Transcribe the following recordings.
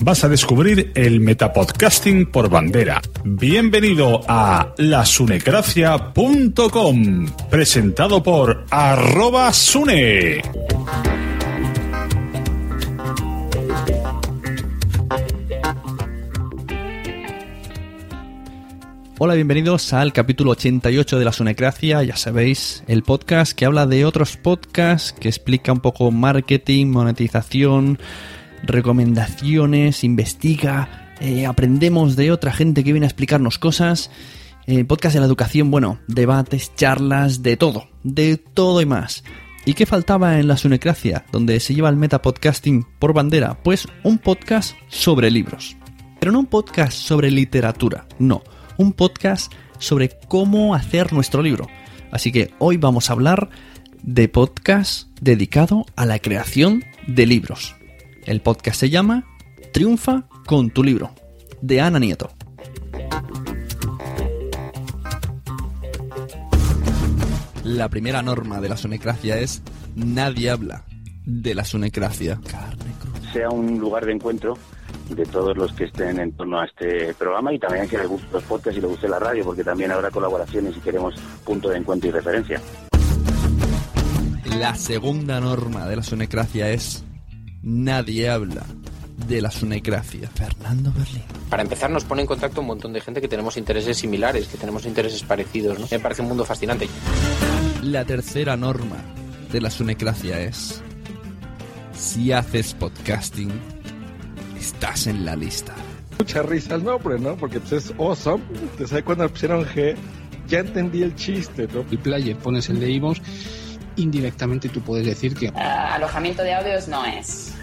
vas a descubrir el metapodcasting por bandera. Bienvenido a lasunecracia.com, presentado por arroba sune. Hola, bienvenidos al capítulo 88 de la Sunecracia, ya sabéis, el podcast que habla de otros podcasts, que explica un poco marketing, monetización, recomendaciones, investiga, eh, aprendemos de otra gente que viene a explicarnos cosas. Podcast de la educación, bueno, debates, charlas, de todo, de todo y más. ¿Y qué faltaba en la Sunecracia, donde se lleva el metapodcasting por bandera? Pues un podcast sobre libros. Pero no un podcast sobre literatura, no, un podcast sobre cómo hacer nuestro libro. Así que hoy vamos a hablar de podcast dedicado a la creación de libros. El podcast se llama Triunfa con tu libro, de Ana Nieto. La primera norma de la sonecracia es nadie habla de la sonecracia. Sea un lugar de encuentro de todos los que estén en torno a este programa y también que les guste los podcasts y les guste la radio, porque también habrá colaboraciones y queremos punto de encuentro y referencia. La segunda norma de la sonecracia es nadie habla de la sunecracia. Fernando Berlín. Para empezar, nos pone en contacto un montón de gente que tenemos intereses similares, que tenemos intereses parecidos. ¿no? Me parece un mundo fascinante. La tercera norma de la sunecracia es: si haces podcasting, estás en la lista. Mucha risa el nombre, ¿no? Porque pues, es awesome. Te sabes cuando pusieron G, ya entendí el chiste, ¿no? El player pones el de Ivos indirectamente tú puedes decir que... Uh, alojamiento de audios no es.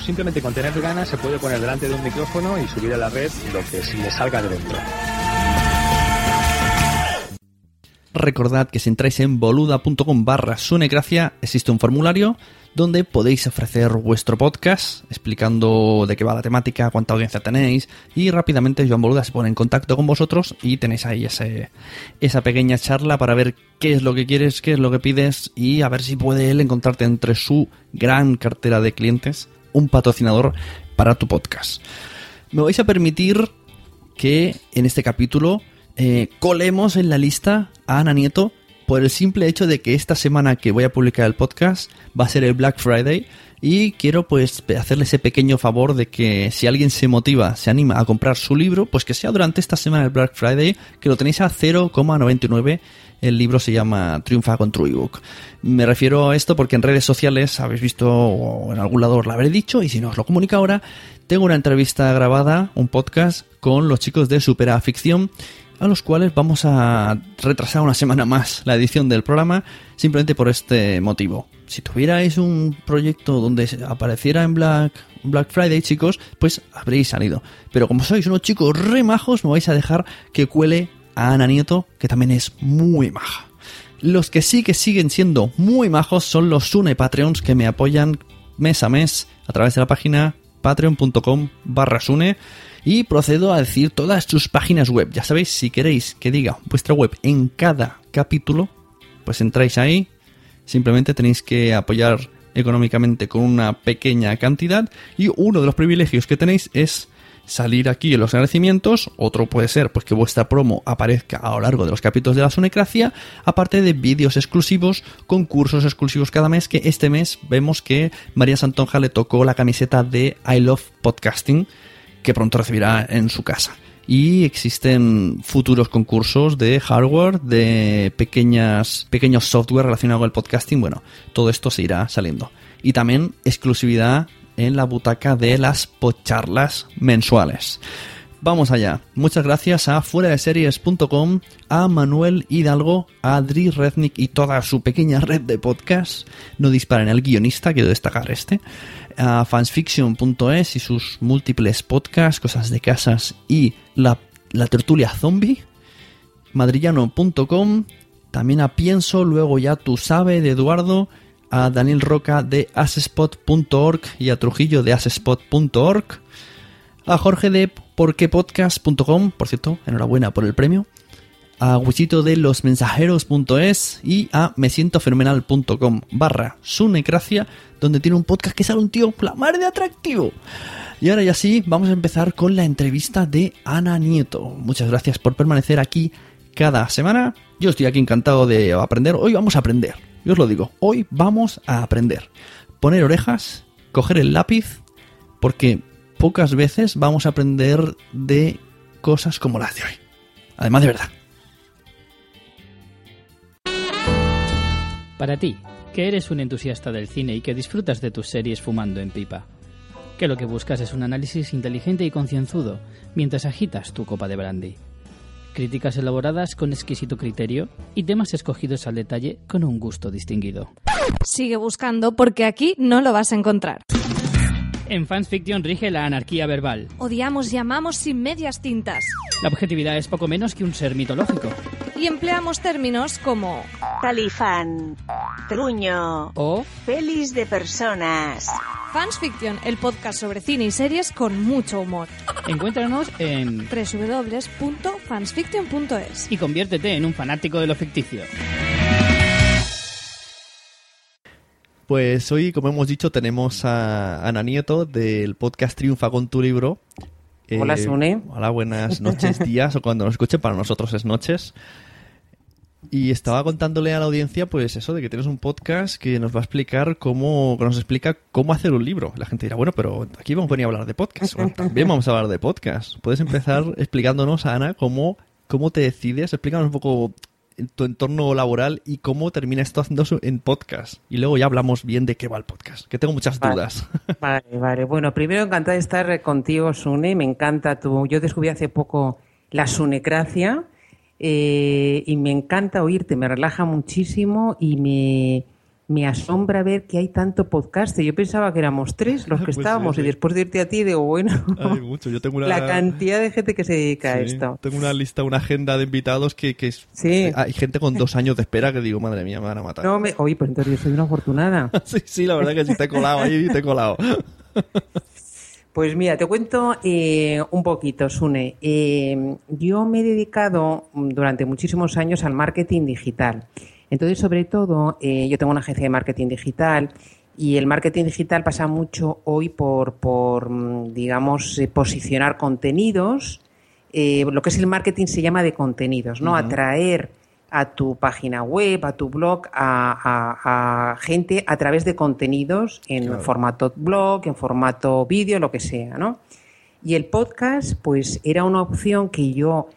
simplemente con tener ganas se puede poner delante de un micrófono y subir a la red lo que le salga de dentro. recordad que si entráis en boluda.com barra sunecracia existe un formulario donde podéis ofrecer vuestro podcast explicando de qué va la temática, cuánta audiencia tenéis y rápidamente Joan Boluda se pone en contacto con vosotros y tenéis ahí ese, esa pequeña charla para ver qué es lo que quieres, qué es lo que pides y a ver si puede él encontrarte entre su gran cartera de clientes un patrocinador para tu podcast. Me vais a permitir que en este capítulo eh, colemos en la lista a Ana Nieto por el simple hecho de que esta semana que voy a publicar el podcast va a ser el Black Friday y quiero pues hacerle ese pequeño favor de que si alguien se motiva, se anima a comprar su libro, pues que sea durante esta semana el Black Friday, que lo tenéis a 0,99. El libro se llama Triunfa con True Ebook. Me refiero a esto porque en redes sociales habéis visto o en algún lado lo habré dicho y si no os lo comunico ahora, tengo una entrevista grabada, un podcast con los chicos de Supera Ficción a los cuales vamos a retrasar una semana más la edición del programa simplemente por este motivo. Si tuvierais un proyecto donde apareciera en Black, Black Friday, chicos, pues habréis salido. Pero como sois unos chicos re majos, me vais a dejar que cuele Ana Nieto, que también es muy maja. Los que sí que siguen siendo muy majos son los Sune Patreons que me apoyan mes a mes a través de la página patreon.com barra Sune y procedo a decir todas sus páginas web. Ya sabéis, si queréis que diga vuestra web en cada capítulo, pues entráis ahí. Simplemente tenéis que apoyar económicamente con una pequeña cantidad. Y uno de los privilegios que tenéis es salir aquí en los agradecimientos. Otro puede ser pues que vuestra promo aparezca a lo largo de los capítulos de la Sonecracia, aparte de vídeos exclusivos, concursos exclusivos cada mes, que este mes vemos que María Santonja le tocó la camiseta de I Love Podcasting que pronto recibirá en su casa. Y existen futuros concursos de hardware, de pequeñas, pequeños software relacionados con el podcasting. Bueno, todo esto se irá saliendo. Y también exclusividad en la butaca de las pocharlas mensuales. Vamos allá. Muchas gracias a fuera de series.com, a Manuel Hidalgo, a Adri Rednick y toda su pequeña red de podcasts. No disparen al guionista, quiero destacar este a fansfiction.es y sus múltiples podcasts, cosas de casas y la, tertulia zombie, madrillano.com, también a Pienso, luego ya tú sabes de Eduardo, a Daniel Roca de asespot.org y a Trujillo de asespot.org, a Jorge de porquepodcast.com, por cierto, enhorabuena por el premio, a Wichito de losmensajeros.es y a mesientofenomenal.com barra sunecracia, donde tiene un podcast que sale un tío la de atractivo. Y ahora ya sí, vamos a empezar con la entrevista de Ana Nieto. Muchas gracias por permanecer aquí cada semana. Yo estoy aquí encantado de aprender. Hoy vamos a aprender. Yo os lo digo, hoy vamos a aprender. Poner orejas, coger el lápiz, porque pocas veces vamos a aprender de cosas como las de hoy. Además de verdad. Para ti, que eres un entusiasta del cine y que disfrutas de tus series fumando en pipa. Que lo que buscas es un análisis inteligente y concienzudo mientras agitas tu copa de brandy. Críticas elaboradas con exquisito criterio y temas escogidos al detalle con un gusto distinguido. Sigue buscando porque aquí no lo vas a encontrar. En Fans Fiction rige la anarquía verbal. Odiamos y amamos sin medias tintas. La objetividad es poco menos que un ser mitológico. Y empleamos términos como talifán, truño o pelis de personas. Fans Fiction, el podcast sobre cine y series con mucho humor. Encuéntranos en www.fansfiction.es y conviértete en un fanático de lo ficticio. Pues hoy, como hemos dicho, tenemos a Ana Nieto del podcast Triunfa con tu libro. Hola, eh, Sune. Hola, buenas noches, días, o cuando nos escuche, para nosotros es noches. Y estaba contándole a la audiencia, pues eso, de que tienes un podcast que nos va a explicar cómo, que nos explica cómo hacer un libro. La gente dirá, bueno, pero aquí vamos a venir a hablar de podcast. también vamos a hablar de podcast. Puedes empezar explicándonos, Ana, cómo, cómo te decides, explícanos un poco tu entorno laboral y cómo termina esto haciendo en podcast. Y luego ya hablamos bien de qué va el podcast, que tengo muchas dudas. Vale, vale. Bueno, primero encantada de estar contigo, Sune. Me encanta tu... Yo descubrí hace poco la sunecracia eh, y me encanta oírte, me relaja muchísimo y me, me asombra ver que hay tanto podcast. Yo pensaba que éramos tres los que Pues estábamos sí. y después de irte a ti digo, bueno, Hay mucho. Yo tengo una, la cantidad de gente que se dedica a esto. Tengo una lista, una agenda de invitados que, que es- Sí. hay gente con dos años de espera que digo, madre mía, me van a matar. No, me... Oye, pues entonces yo soy una afortunada. sí, sí, la verdad que sí te he colado ahí, te he colado. Pues mira, te cuento eh, un poquito, Sune. Eh, yo me he dedicado mm, durante muchísimos años al marketing digital. Entonces, sobre todo, eh, yo tengo una agencia de marketing digital y el marketing digital pasa mucho hoy por, por mm, digamos, posicionar contenidos. Lo que es el marketing se llama de contenidos, ¿no? Atraer a tu página web, a tu blog, a, a- a gente a través de contenidos en Claro. formato blog, en formato vídeo, lo que sea, ¿no? Y el podcast, pues era una opción que yo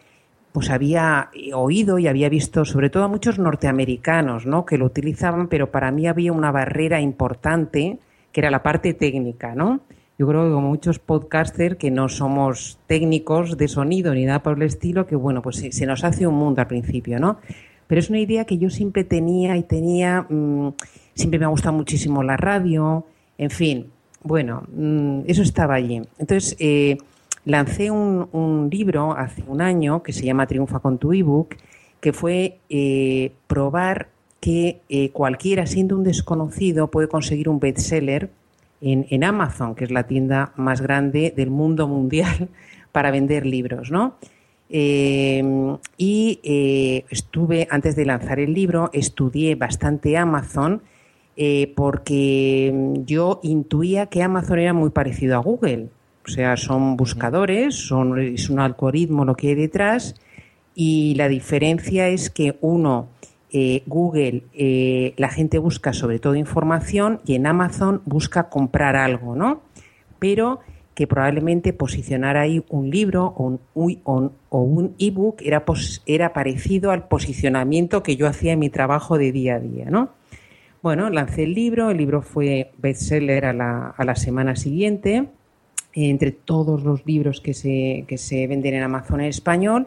pues había oído y había visto, sobre todo a muchos norteamericanos, ¿no? Que lo utilizaban, pero para mí había una barrera importante, que era la parte técnica, ¿no? Yo creo que como muchos podcasters que no somos técnicos de sonido ni nada por el estilo, que bueno, pues se, nos hace un mundo al principio, ¿no? Pero es una idea que yo siempre tenía y tenía, mm, siempre me ha gustado muchísimo la radio, en fin, bueno, mm, eso estaba allí. Entonces, eh, lancé un, un libro hace un año que se llama Triunfa con tu ebook, que fue eh, probar que eh, cualquiera, siendo un desconocido, puede conseguir un bestseller en, en Amazon, que es la tienda más grande del mundo mundial para vender libros, ¿no? Eh, y eh, estuve, antes de lanzar el libro, estudié bastante Amazon eh, porque yo intuía que Amazon era muy parecido a Google. O sea, son buscadores, son, es un algoritmo lo que hay detrás y la diferencia es que uno, eh, Google, eh, la gente busca sobre todo información y en Amazon busca comprar algo, ¿no? Pero que probablemente posicionar ahí un libro o un, o un- ebook era, era parecido al posicionamiento que yo hacía en mi trabajo de día a día, ¿no? Bueno, lancé el libro, el libro fue bestseller a la, a la semana siguiente, entre todos los libros que se, que se venden en Amazon en español.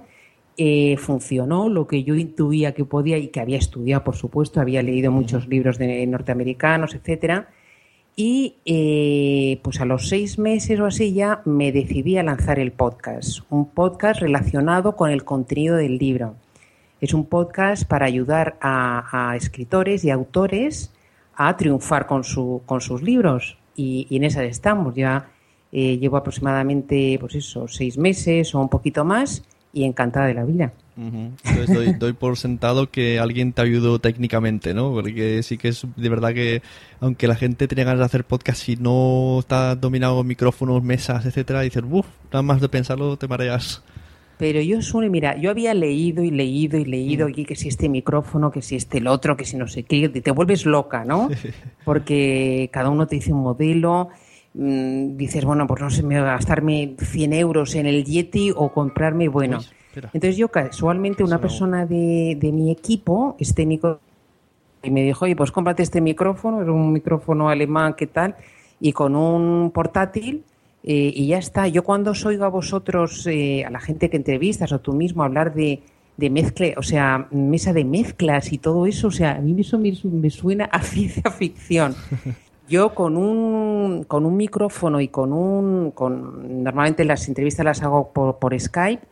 Eh, funcionó lo que yo intuía que podía y que había estudiado, por supuesto, había leído muchos libros de norteamericanos, etcétera. Y eh, pues a los seis meses o así ya me decidí a lanzar el podcast, un podcast relacionado con el contenido del libro. Es un podcast para ayudar a, a escritores y autores a triunfar con, su, con sus libros. Y, y en esas estamos. Ya eh, llevo aproximadamente, pues eso, seis meses o un poquito más y encantada de la vida. Ujú. Entonces doy, doy por sentado que alguien te ayudó técnicamente, ¿no? Porque sí que es de verdad que, aunque la gente tiene ganas de hacer podcast y no está dominado micrófonos, mesas, etcétera, dices, uff, nada más de pensarlo te mareas. Pero yo, Sune, mira, yo había leído y leído y leído aquí que si este micrófono, que si este el otro, que si no sé qué, te vuelves loca, ¿no? Porque cada uno te dice un modelo, mm, dices, bueno, pues no sé, me voy a gastarme 100 euros en el Yeti o comprarme, bueno. Entonces yo casualmente una persona de, de mi equipo, es técnico, y me dijo, oye, pues cómprate este micrófono, es un micrófono alemán, ¿qué tal? Y con un portátil eh, y ya está. Yo cuando os oigo a vosotros, eh, a la gente que entrevistas o tú mismo hablar de, de mezcla, o sea, mesa de mezclas y todo eso, o sea, a mí eso me, me suena a ciencia ficción. Yo con un, con un micrófono y con un... Con, normalmente las entrevistas las hago por, por Skype,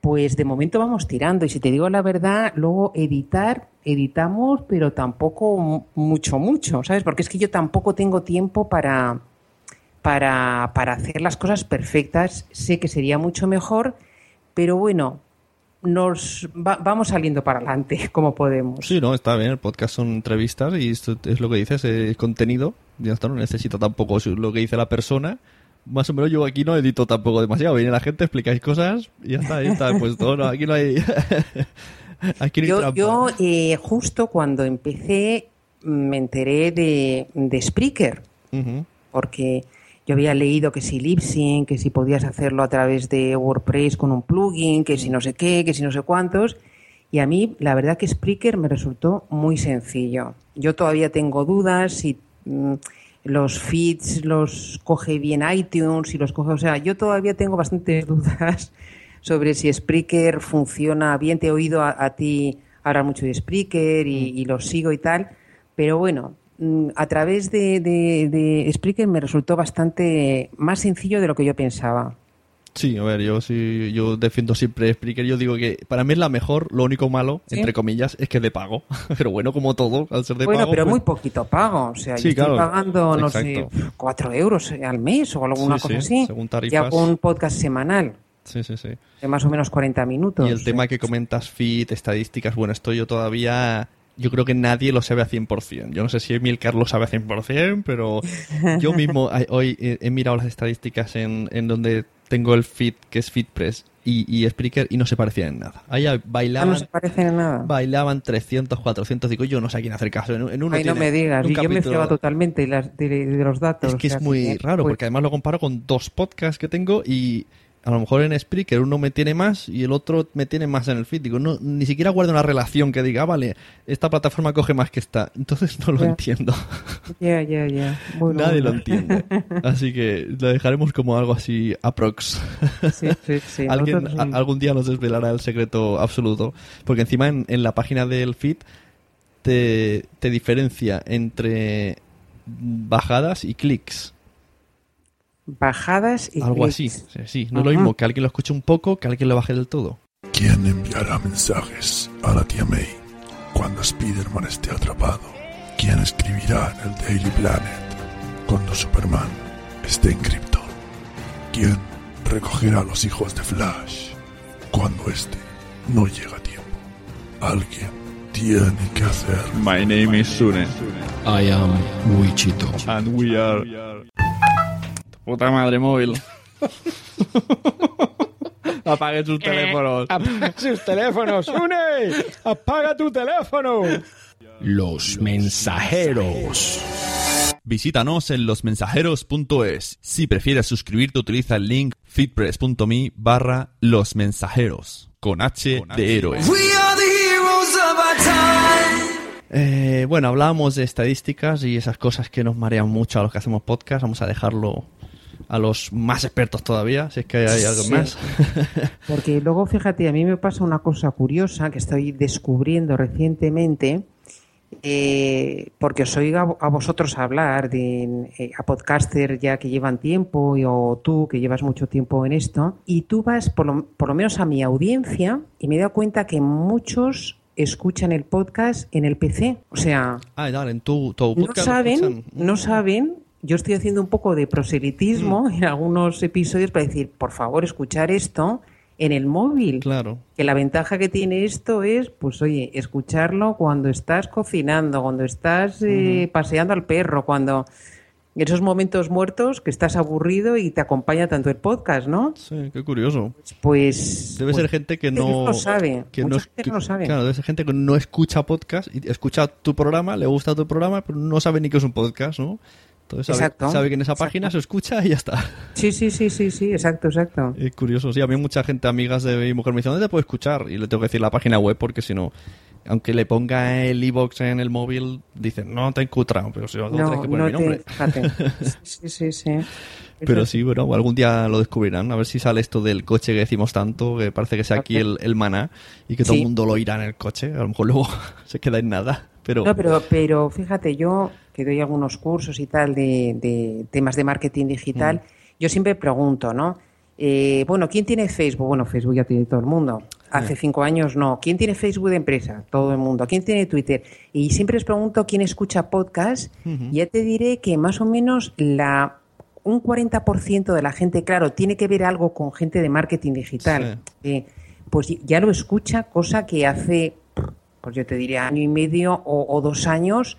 pues de momento vamos tirando. Y si te digo la verdad, luego editar, editamos, pero tampoco mu- mucho, mucho, ¿sabes? Porque es que yo tampoco tengo tiempo para, para, para hacer las cosas perfectas. Sé que sería mucho mejor, pero bueno, nos va- vamos saliendo para adelante como podemos. Sí, no, está bien, el podcast son entrevistas y esto es lo que dices, es contenido, ya está, no necesito tampoco lo que dice la persona. Más o menos yo aquí no edito tampoco demasiado, viene la gente, explicáis cosas y ya está, ahí está puesto. No, aquí no hay... aquí no hay Yo, trampa. yo eh, justo cuando empecé me enteré de, de Spreaker, porque yo había leído que si Libsyn, que si podías hacerlo a través de WordPress con un plugin, que si no sé qué, que si no sé cuántos. Y a mí, la verdad que Spreaker me resultó muy sencillo. Yo todavía tengo dudas si mm, los feeds los coge bien iTunes, si los coge, o sea, yo todavía tengo bastantes dudas sobre si Spreaker funciona bien. Te he oído a, a ti hablar mucho de Spreaker y, y lo sigo y tal. Pero bueno, a través de, de, de Spreaker me resultó bastante más sencillo de lo que yo pensaba. Sí, a ver, yo sí, yo defiendo siempre Spreaker. Yo digo que para mí es la mejor. Lo único malo, ¿Sí? entre comillas, es que es de pago. Pero bueno, como todo, al ser de bueno, pago. pero pues- muy poquito pago. O sea, Sí, yo estoy pagando, no exacto. sé, cuatro euros al mes o alguna Sí, cosa sí, así. según Y tarifas. hago un podcast semanal Sí, sí, sí. de más o menos 40 minutos. Y el tema que comentas, feed, estadísticas, bueno, esto yo todavía... Yo creo que nadie lo sabe a 100%. Yo no sé si Emilcar lo sabe a 100%, pero yo mismo hoy he, mirado las estadísticas en, en donde tengo el feed, que es FeedPress, y, y Spreaker, y no se parecían en nada. Ahí Ah, bailaban, no se en nada. bailaban 300, 400, digo, yo no sé a quién hacer caso. En, en uno Ay, no me digas. un Y yo me fiaba totalmente de, las- de- de los datos. Es que o sea, es muy raro, porque además lo comparo con dos podcasts que tengo y a lo mejor en Spreaker uno me tiene más y el otro me tiene más en el feed. Digo, no, ni siquiera guardo una relación que diga, ah, vale, esta plataforma coge más que esta. Entonces no lo entiendo. Ya, ya, ya. Nadie lo entiende. Así que lo dejaremos como algo así aprox. Sí, sí, sí. Alguien a- algún día nos desvelará el secreto absoluto. Porque encima en, en la página del feed te, te diferencia entre bajadas y clics. Bajadas y Algo clics. así. Sí, sí. No es lo mismo que alguien lo escuche un poco que alguien lo baje del todo. ¿Quién enviará mensajes a la tía May cuando Spider-Man esté atrapado? ¿Quién escribirá en el Daily Planet cuando Superman esté en Krypton? ¿Quién recogerá a los hijos de Flash cuando este no llega a tiempo? Alguien tiene que hacer. My name is Sune. I am Wichito. And we are. Puta madre móvil. Apague sus teléfonos. Apaga sus teléfonos, une. Apaga tu teléfono. Los mensajeros. Visítanos en losmensajeros.es. Si prefieres suscribirte, utiliza el link feedpress.me barra los mensajeros. Con H de héroes. Eh, bueno, hablábamos de estadísticas y esas cosas que nos marean mucho a los que hacemos podcast. Vamos a dejarlo a los más expertos todavía, si es que hay algo Sí. más. Porque luego, fíjate, a mí me pasa una cosa curiosa que estoy descubriendo recientemente, eh, porque os oigo a, a vosotros hablar, de, eh, a podcaster ya que llevan tiempo, y- o tú que llevas mucho tiempo en esto, y tú vas, por lo, por lo menos a mi audiencia, y me he dado cuenta que muchos escuchan el podcast en el PC. O sea, Ah, dale, en tu, tu no podcast lo saben, no saben. Yo estoy haciendo un poco de proselitismo Mm. en algunos episodios para decir, por favor, escuchar esto en el móvil. Claro. Que la ventaja que tiene esto es, pues oye, escucharlo cuando estás cocinando, cuando estás eh, paseando al perro, cuando esos momentos muertos que estás aburrido y te acompaña tanto el podcast, ¿no? Sí, qué curioso. Pues Debe pues, ser gente que no, sabe. que Mucha no, gente que no sabe. Claro, debe ser gente que no escucha podcast y escucha tu programa, le gusta tu programa, pero no sabe ni que es un podcast, ¿no? Entonces sabe, Exacto, sabe que en esa página se escucha y ya está. Sí, sí, sí, sí, sí, exacto, exacto. Es curioso, sí. A mí mucha gente, amigas de mi mujer, me dicen, ¿dónde te puedo escuchar? Y le tengo que decir la página web porque si no, aunque le ponga el iBox en el móvil, dicen, no te he encontrado, pero si no, tienes que poner mi nombre. fíjate. Sí, sí, sí. Pero sí, bueno, algún día lo descubrirán. A ver si sale esto del coche que decimos tanto, que parece que sea aquí el, el maná y que todo Sí. el mundo lo irá en el coche. A lo mejor luego se queda en nada. Pero, No, pero, pero fíjate, yo que doy algunos cursos y tal de, de temas de marketing digital, Mm. yo siempre pregunto, ¿no? Eh, bueno, ¿quién tiene Facebook? Bueno, Facebook ya tiene todo el mundo. Hace cinco años no. ¿Quién tiene Facebook de empresa? Todo el mundo. ¿Quién tiene Twitter? Y siempre les pregunto quién escucha podcast. Ya te diré que más o menos la un 40% de la gente, claro, tiene que ver algo con gente de marketing digital. Eh, pues ya lo escucha, cosa que hace, pues yo te diría, año y medio o, o dos años,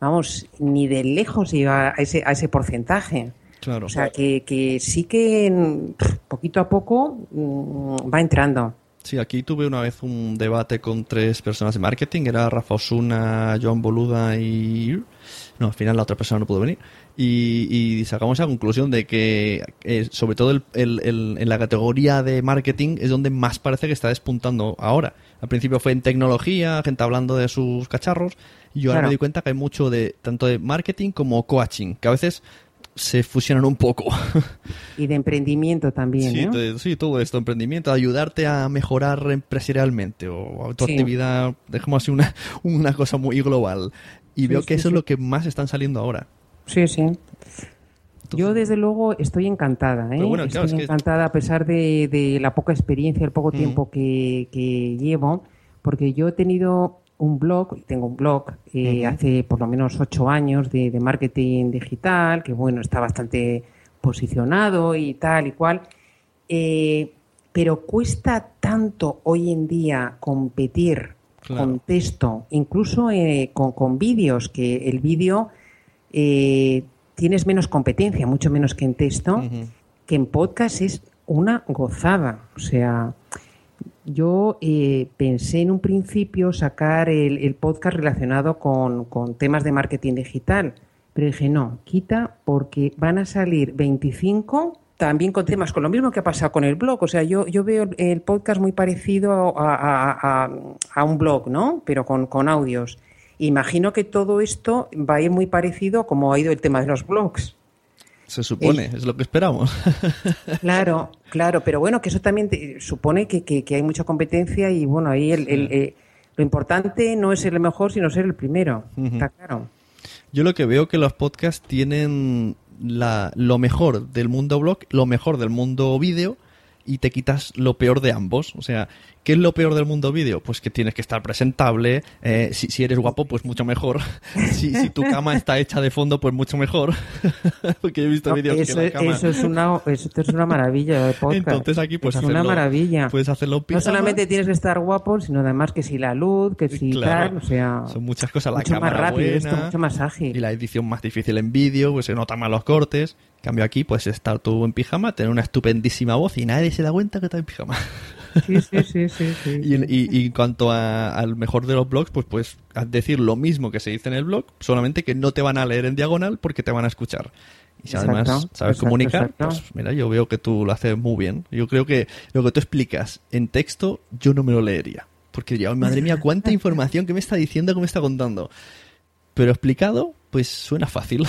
vamos, ni de lejos llega a ese, a ese porcentaje. Claro. O sea, que, que sí que mm, poquito a poco mm, va entrando. Sí, aquí tuve una vez un debate con tres personas de marketing. Era Rafa Osuna, Joan Boluda y... No, al final la otra persona no pudo venir. Y, y sacamos la conclusión de que, eh, sobre todo el- el- el- en la categoría de marketing, es donde más parece que está despuntando ahora. Al principio fue en tecnología, gente hablando de sus cacharros. Y yo ahora Claro. me di cuenta que hay mucho de tanto de marketing como coaching, que a veces se fusionan un poco. Y de emprendimiento también, Sí, ¿no? sí, todo esto, emprendimiento, ayudarte a mejorar empresarialmente o a tu Sí. actividad, dejemos así una, una cosa muy global. Y Sí, veo que eso es lo que más están saliendo ahora. Sí, sí. Yo desde luego estoy encantada, ¿eh? Bueno, claro, estoy es que- encantada a pesar de, de la poca experiencia, el poco Ujú. tiempo que, que llevo, porque yo he tenido un blog, tengo un blog eh, hace por lo menos ocho años de, de marketing digital, que bueno, está bastante posicionado y tal y cual, Eh, pero cuesta tanto hoy en día competir Claro. con texto, incluso eh, con, con vídeos, que el vídeo eh, tienes menos competencia, mucho menos que en texto, que en podcast es una gozada. O sea, yo eh, pensé en un principio sacar el, el podcast relacionado con, con temas de marketing digital, pero dije, no, quita porque van a salir 25 también con temas, con lo mismo que ha pasado con el blog. O sea, yo, yo veo el, el podcast muy parecido a, a- a- a un blog, ¿no? Pero con, con audios. Imagino que todo esto va a ir muy parecido como ha ido el tema de los blogs. Se supone, es lo que esperamos. Claro, claro, pero bueno, que eso también te- supone que, que- que hay mucha competencia y bueno, ahí el, el- eh, lo importante no es ser el mejor, sino ser el primero. Está claro. Yo lo que veo que los podcasts tienen la, lo mejor del mundo blog, lo mejor del mundo vídeo y te quitas lo peor de ambos. O sea, ¿qué es lo peor del mundo vídeo? Pues que tienes que estar presentable. eh, si, si eres guapo, pues mucho mejor. si, si tu cama está hecha de fondo, pues mucho mejor. Porque he visto No, vídeos eso, que la cama... eso es una, eso es una maravilla de podcast. Entonces aquí puedes es una maravilla. puedes hacerlo No solamente tienes que estar guapo, sino además que si la luz, que si Claro. tal, o sea, Son muchas cosas. La mucho más rápido buena, esto, mucho más ágil. Y la edición más difícil en vídeo, pues se notan más los cortes. En cambio aquí, pues estar tú en pijama, tener una estupendísima voz y nadie se da cuenta que estás en pijama. Sí, sí, sí, sí, sí. Y, en- y- y cuanto a- al mejor de los blogs, pues puedes decir lo mismo que se dice en el blog, solamente que no te van a leer en diagonal porque te van a escuchar. Y si Exacto, además sabes exacto, comunicar, exacto. pues mira, yo veo que tú lo haces muy bien. Yo creo que lo que tú explicas en texto, yo no me lo leería. Porque diría, "Ay, madre mía, cuánta información que me está diciendo, que me está contando. Pero explicado, pues suena fácil.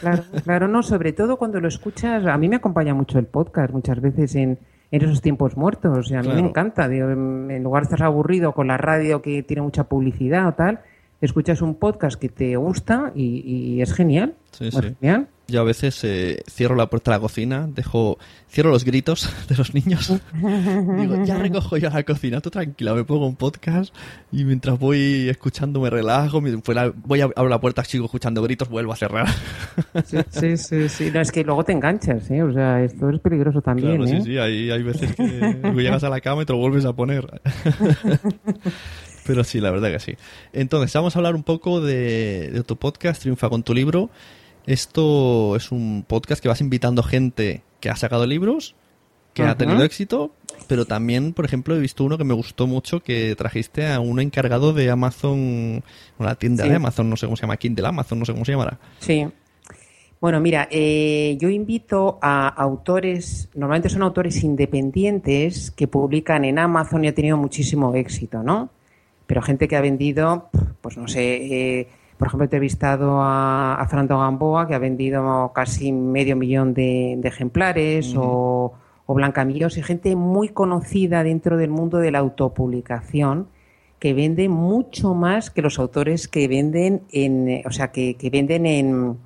Claro, claro, no, sobre todo cuando lo escuchas, a mí me acompaña mucho el podcast muchas veces en, en esos tiempos muertos, o sea, a mí Claro. me encanta, digo, en lugar de estar aburrido con la radio que tiene mucha publicidad o tal, escuchas un podcast que te gusta y, y es genial, Sí, es sí. genial. Yo a veces eh, cierro la puerta de la cocina, dejo, cierro los gritos de los niños. Digo, ya recojo yo la cocina, tú tranquila, me pongo un podcast y mientras voy escuchando me relajo. fuera- Voy a abro la puerta, sigo escuchando gritos, vuelvo a cerrar. Sí, sí, sí, sí. No, es que luego te enganchas, ¿eh? o sea, esto es peligroso también. Claro, ¿eh? sí, sí, hay, hay veces que llegas a la cama y te lo vuelves a poner. Pero sí, la verdad que sí. Entonces, vamos a hablar un poco de, de tu podcast, Triunfa con tu libro. Esto es un podcast que vas invitando gente que ha sacado libros, que ha tenido éxito, pero también, por ejemplo, he visto uno que me gustó mucho, que trajiste a uno encargado de Amazon, la tienda Sí. de Amazon, no sé cómo se llama, Kindle Amazon, no sé cómo se llamará. Sí. Bueno, mira, eh, yo invito a autores, normalmente son autores independientes que publican en Amazon y ha tenido muchísimo éxito, ¿no? Pero gente que ha vendido, pues no sé, eh, por ejemplo, he entrevistado a, a Fernando Gamboa, que ha vendido casi medio millón de, de ejemplares, o, o Blanca Millos, y gente muy conocida dentro del mundo de la autopublicación, que vende mucho más que los autores que venden en, eh, o sea, que, que venden en,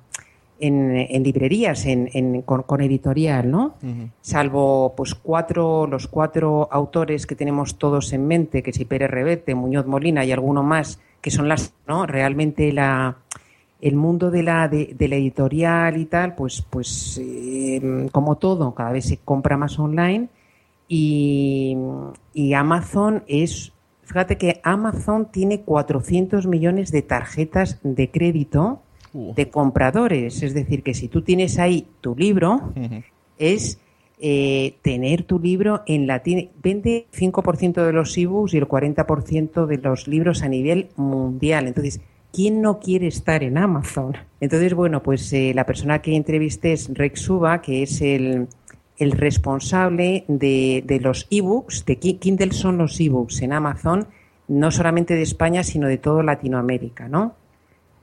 en, en librerías, en, en- con, con editorial, ¿no? Salvo pues cuatro, los cuatro autores que tenemos todos en mente, que si Pérez Reverte, Muñoz Molina y alguno más, que son las, ¿no? Realmente la el mundo de la de, de la editorial y tal, pues, pues eh, como todo, cada vez se compra más online y, y Amazon es, fíjate que Amazon tiene 400 millones de tarjetas de crédito de compradores, es decir, que si tú tienes ahí tu libro, es eh, tener tu libro en la tiene vende 5% de los ebooks y el 40% de los libros a nivel mundial. Entonces, ¿quién no quiere estar en Amazon? Entonces, bueno, pues eh, la persona que entrevisté es Rex Suba, que es el, el responsable de, de los ebooks, de Ki- Kindle son los ebooks en Amazon, no solamente de España, sino de toda Latinoamérica, ¿no?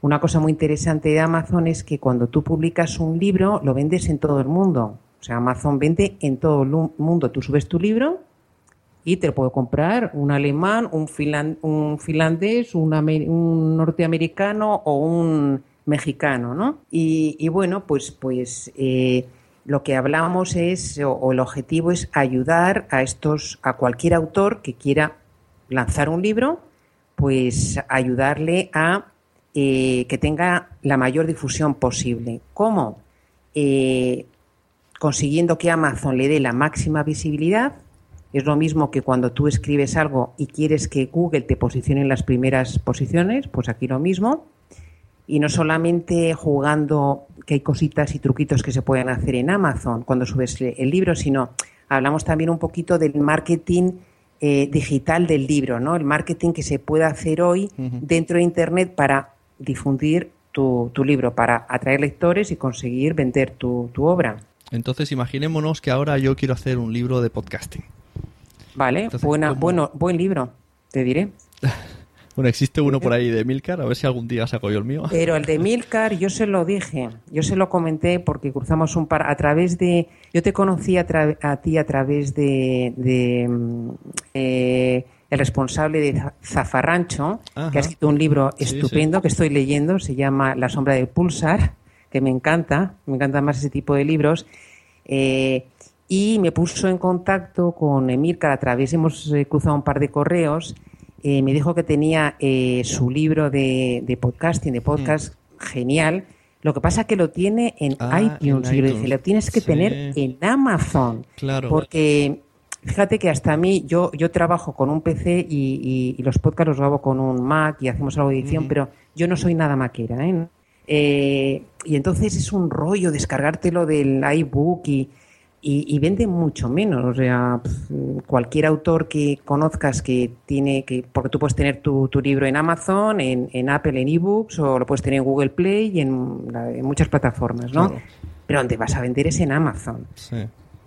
Una cosa muy interesante de Amazon es que cuando tú publicas un libro, lo vendes en todo el mundo. O sea, Amazon vende en todo el mundo. Tú subes tu libro y te lo puedo comprar un alemán, un, finlandés, un, ame- un norteamericano o un mexicano, ¿no? Y, y bueno, pues, pues eh, lo que hablamos es, o, o el objetivo es ayudar a estos, a cualquier autor que quiera lanzar un libro, pues ayudarle a eh, que tenga la mayor difusión posible. ¿Cómo? Eh, consiguiendo que Amazon le dé la máxima visibilidad. Es lo mismo que cuando tú escribes algo y quieres que Google te posicione en las primeras posiciones, pues aquí lo mismo. Y no solamente jugando que hay cositas y truquitos que se pueden hacer en Amazon cuando subes el libro, sino hablamos también un poquito del marketing eh, digital del libro, ¿no? El marketing que se puede hacer hoy dentro de Internet para difundir tu, tu libro, para atraer lectores y conseguir vender tu, tu obra. Entonces, imaginémonos que ahora yo quiero hacer un libro de podcasting. Vale, Entonces, buena, ¿cómo? bueno, buen libro, te diré. Bueno, existe uno por ahí de Milcar, a ver si algún día saco yo el mío. Pero el de Milcar, yo se lo dije, yo se lo comenté porque cruzamos un par a través de. Yo te conocí a, tra- a ti a través de. de, mm, eh, el responsable de Za- Zafarrancho, Ajá. que ha escrito un libro Sí, sí. estupendo que estoy leyendo, se llama La sombra del pulsar, que me encanta, me encanta más ese tipo de libros. Eh, y me puso en contacto con Emilcar a través, hemos eh, cruzado un par de correos. eh, me dijo que tenía eh, su libro de, de podcasting, de podcast genial. Lo que pasa es que lo tiene en Ah, iTunes. en y lo tienes que Sí. tener en Amazon. Claro. Porque fíjate que hasta a mí, yo, yo trabajo con un PC y, y- y los podcasts los grabo con un Mac y hacemos algo de edición, pero yo no soy nada maquera. ¿eh? Eh, y entonces es un rollo descargártelo del iBook y, y, vende mucho menos. O sea, cualquier autor que conozcas que tiene que, porque tú puedes tener tu, tu libro en Amazon, en, en Apple, en ebooks, o lo puedes tener en Google Play y en muchas plataformas, ¿no? Claro. Pero donde vas a vender es en Amazon. Sí.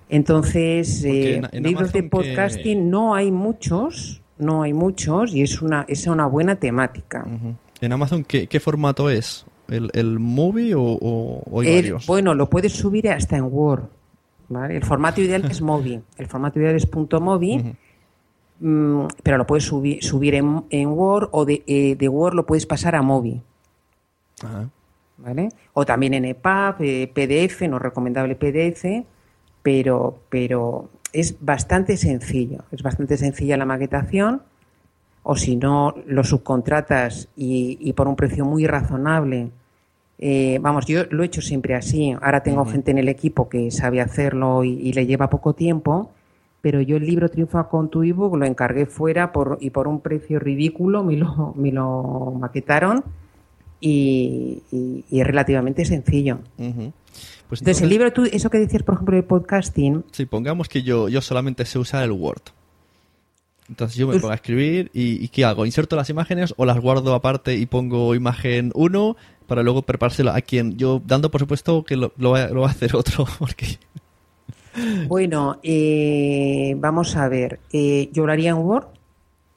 Entonces, eh, en- en libros de que- podcasting no hay muchos, no hay muchos y es una, es una buena temática. En Amazon, ¿qué, qué formato es? ¿El, el movie o, o- o hay El- varios? bueno, lo puedes subir hasta en Word. ¿vale? El formato ideal es Mobi. El formato ideal es punto .mobi, mm, pero lo puedes subir, subir en, en Word o de, eh, de Word lo puedes pasar a Mobi. Ajá. ¿vale? O también en EPUB, eh, PDF, no recomendable PDF, pero, pero es bastante sencillo. Es bastante sencilla la maquetación. O si no, lo subcontratas y, y por un precio muy razonable. Eh, vamos, yo lo he hecho siempre así. Ahora tengo gente en el equipo que sabe hacerlo y, y le lleva poco tiempo. Pero yo el libro Triunfa con tu ebook lo encargué fuera por, y por un precio ridículo me lo, me lo maquetaron y, y- relativamente sencillo. Pues Entonces, el libro, tú, eso que decías, por ejemplo, de podcasting, Sí, pongamos que yo, yo solamente sé usar el Word. Entonces yo me Pues- pongo a escribir y, y ¿qué hago? ¿Inserto las imágenes o las guardo aparte y pongo imagen 1 para luego preparárselo a quien? Yo dando por supuesto que lo, lo va, lo va a hacer otro. Porque... bueno, eh, vamos a ver, eh, yo lo haría en Word,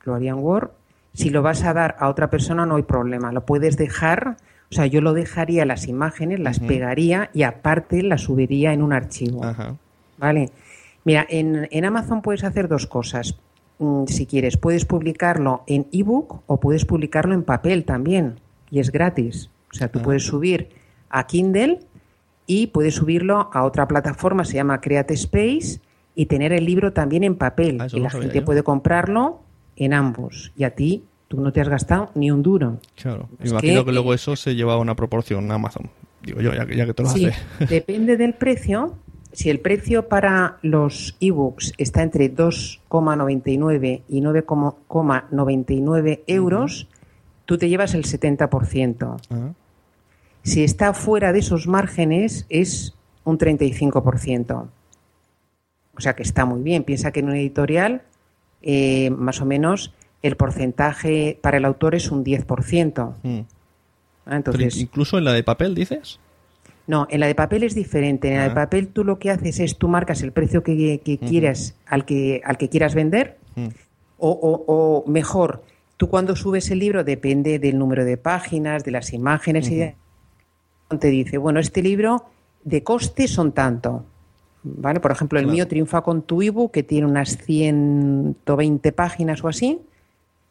lo haría en Word. Si lo vas a dar a otra persona no hay problema, lo puedes dejar, o sea, yo lo dejaría las imágenes, las pegaría y aparte las subiría en un archivo. Ajá. Vale. Mira, en, en Amazon puedes hacer dos cosas. Mm, Si quieres, puedes publicarlo en ebook o puedes publicarlo en papel también. Y es gratis. O sea, tú Ah. puedes subir a Kindle y puedes subirlo a otra plataforma, se llama Create Space, y tener el libro también en papel. Ah, y la gente yo. puede comprarlo en ambos. Y a ti, tú no te has gastado ni un duro. Claro. Me imagino que... que- luego eso se lleva a una proporción a Amazon. Digo yo, ya, que- ya que te lo Sí, hace. depende del precio. Si el precio para los ebooks está entre 2,99 y 9,99 euros, tú te llevas el 70%. Ajá. Si está fuera de esos márgenes, es un 35%. O sea que está muy bien. Piensa que en un editorial, eh, más o menos, el porcentaje para el autor es un 10%. Mm. Ah, Entonces, Pero incluso en la de papel, dices. no, en la de papel es diferente. En la de Ah. papel tú lo que haces es tú marcas el precio que, que quieras al que al que quieras vender Mm. o, o- o mejor, tú cuando subes el libro depende del número de páginas, de las imágenes y de- te dice, bueno, este libro de coste son tanto. ¿Vale? Por ejemplo, el mío triunfa con tu ebook, que tiene unas 120 páginas o así.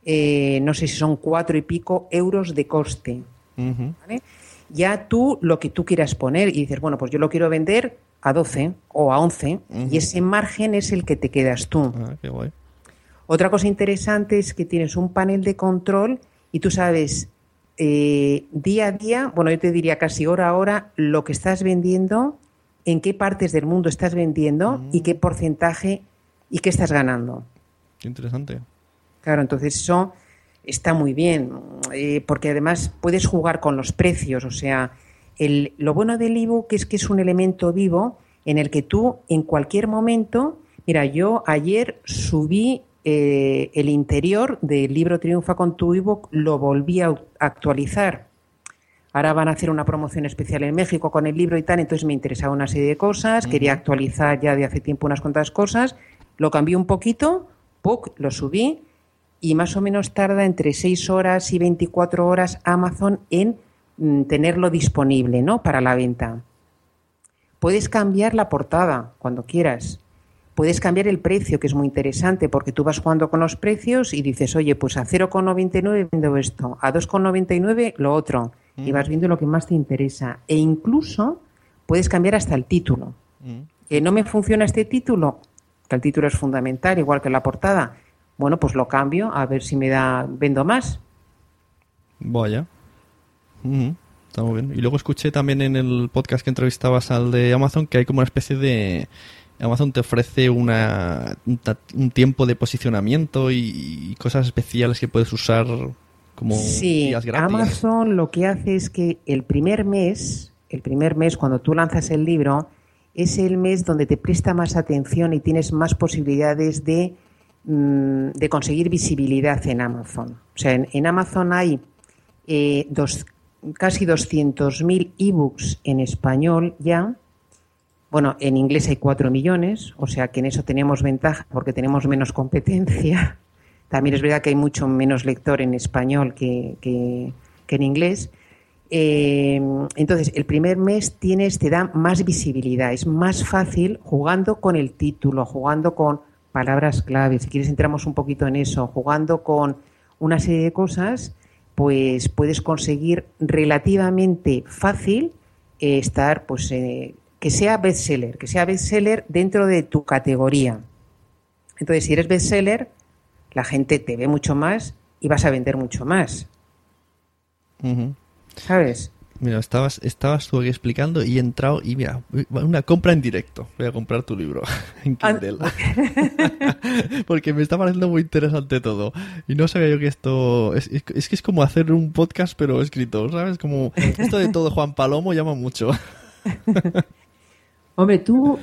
Eh, no sé si son cuatro y pico euros de coste. ¿vale? Ya tú lo que tú quieras poner y dices, bueno, pues yo lo quiero vender a 12 o a 11 y ese margen es el que te quedas tú. Ah, qué guay. Otra cosa interesante es que tienes un panel de control y tú sabes eh, día a día, bueno, yo te diría casi hora a hora, lo que estás vendiendo, en qué partes del mundo estás vendiendo y qué porcentaje y qué estás ganando. Qué interesante. Claro, entonces eso está muy bien, eh, porque además puedes jugar con los precios, o sea, el, lo bueno del ebook es que es un elemento vivo en el que tú en cualquier momento, mira, yo ayer subí eh, el interior del libro Triunfa con tu ebook, lo volví a actualizar. Ahora van a hacer una promoción especial en México con el libro y tal, entonces me interesaba una serie de cosas, quería actualizar ya de hace tiempo unas cuantas cosas, lo cambié un poquito, ¡puc! lo subí y más o menos tarda entre 6 horas y 24 horas Amazon en mm, tenerlo disponible, ¿no? Para la venta. Puedes cambiar la portada cuando quieras. Puedes cambiar el precio, que es muy interesante, porque tú vas jugando con los precios y dices, oye, pues a 0,99 vendo esto, a 2,99 lo otro, y vas viendo lo que más te interesa. E incluso puedes cambiar hasta el título. Que no me funciona este título, que el título es fundamental, igual que la portada. Bueno, pues lo cambio a ver si me da, vendo más. Vaya. Ujú, Está muy bien. Y luego escuché también en el podcast que entrevistabas al de Amazon que hay como una especie de... Amazon te ofrece una, un, tiempo de posicionamiento y cosas especiales que puedes usar como Sí, días gratis. Amazon lo que hace es que el primer mes, el primer mes cuando tú lanzas el libro, es el mes donde te presta más atención y tienes más posibilidades de, mm, de conseguir visibilidad en Amazon. O sea, en, en Amazon hay eh, dos, casi 200.000 ebooks en español ya. Bueno, en inglés hay 4 millones, o sea que en eso tenemos ventaja porque tenemos menos competencia. También es verdad que hay mucho menos lector en español que, que- en inglés. Eh, entonces, el primer mes tienes, te da más visibilidad, es más fácil jugando con el título, jugando con palabras clave, si quieres entramos un poquito en eso, jugando con una serie de cosas, pues puedes conseguir relativamente fácil eh, estar, pues, eh, que sea bestseller, que sea bestseller dentro de tu categoría. Entonces, si eres bestseller, la gente te ve mucho más y vas a vender mucho más. ¿Sabes? Mira, estabas, estabas tú aquí explicando y he entrado y mira, una compra en directo. Voy a comprar tu libro en Kindle. Porque me está pareciendo muy interesante todo. Y no sabía yo que esto... Es, es- es que es como hacer un podcast pero escrito, ¿sabes? Como esto de todo Juan Palomo llama mucho. Hombre, tú,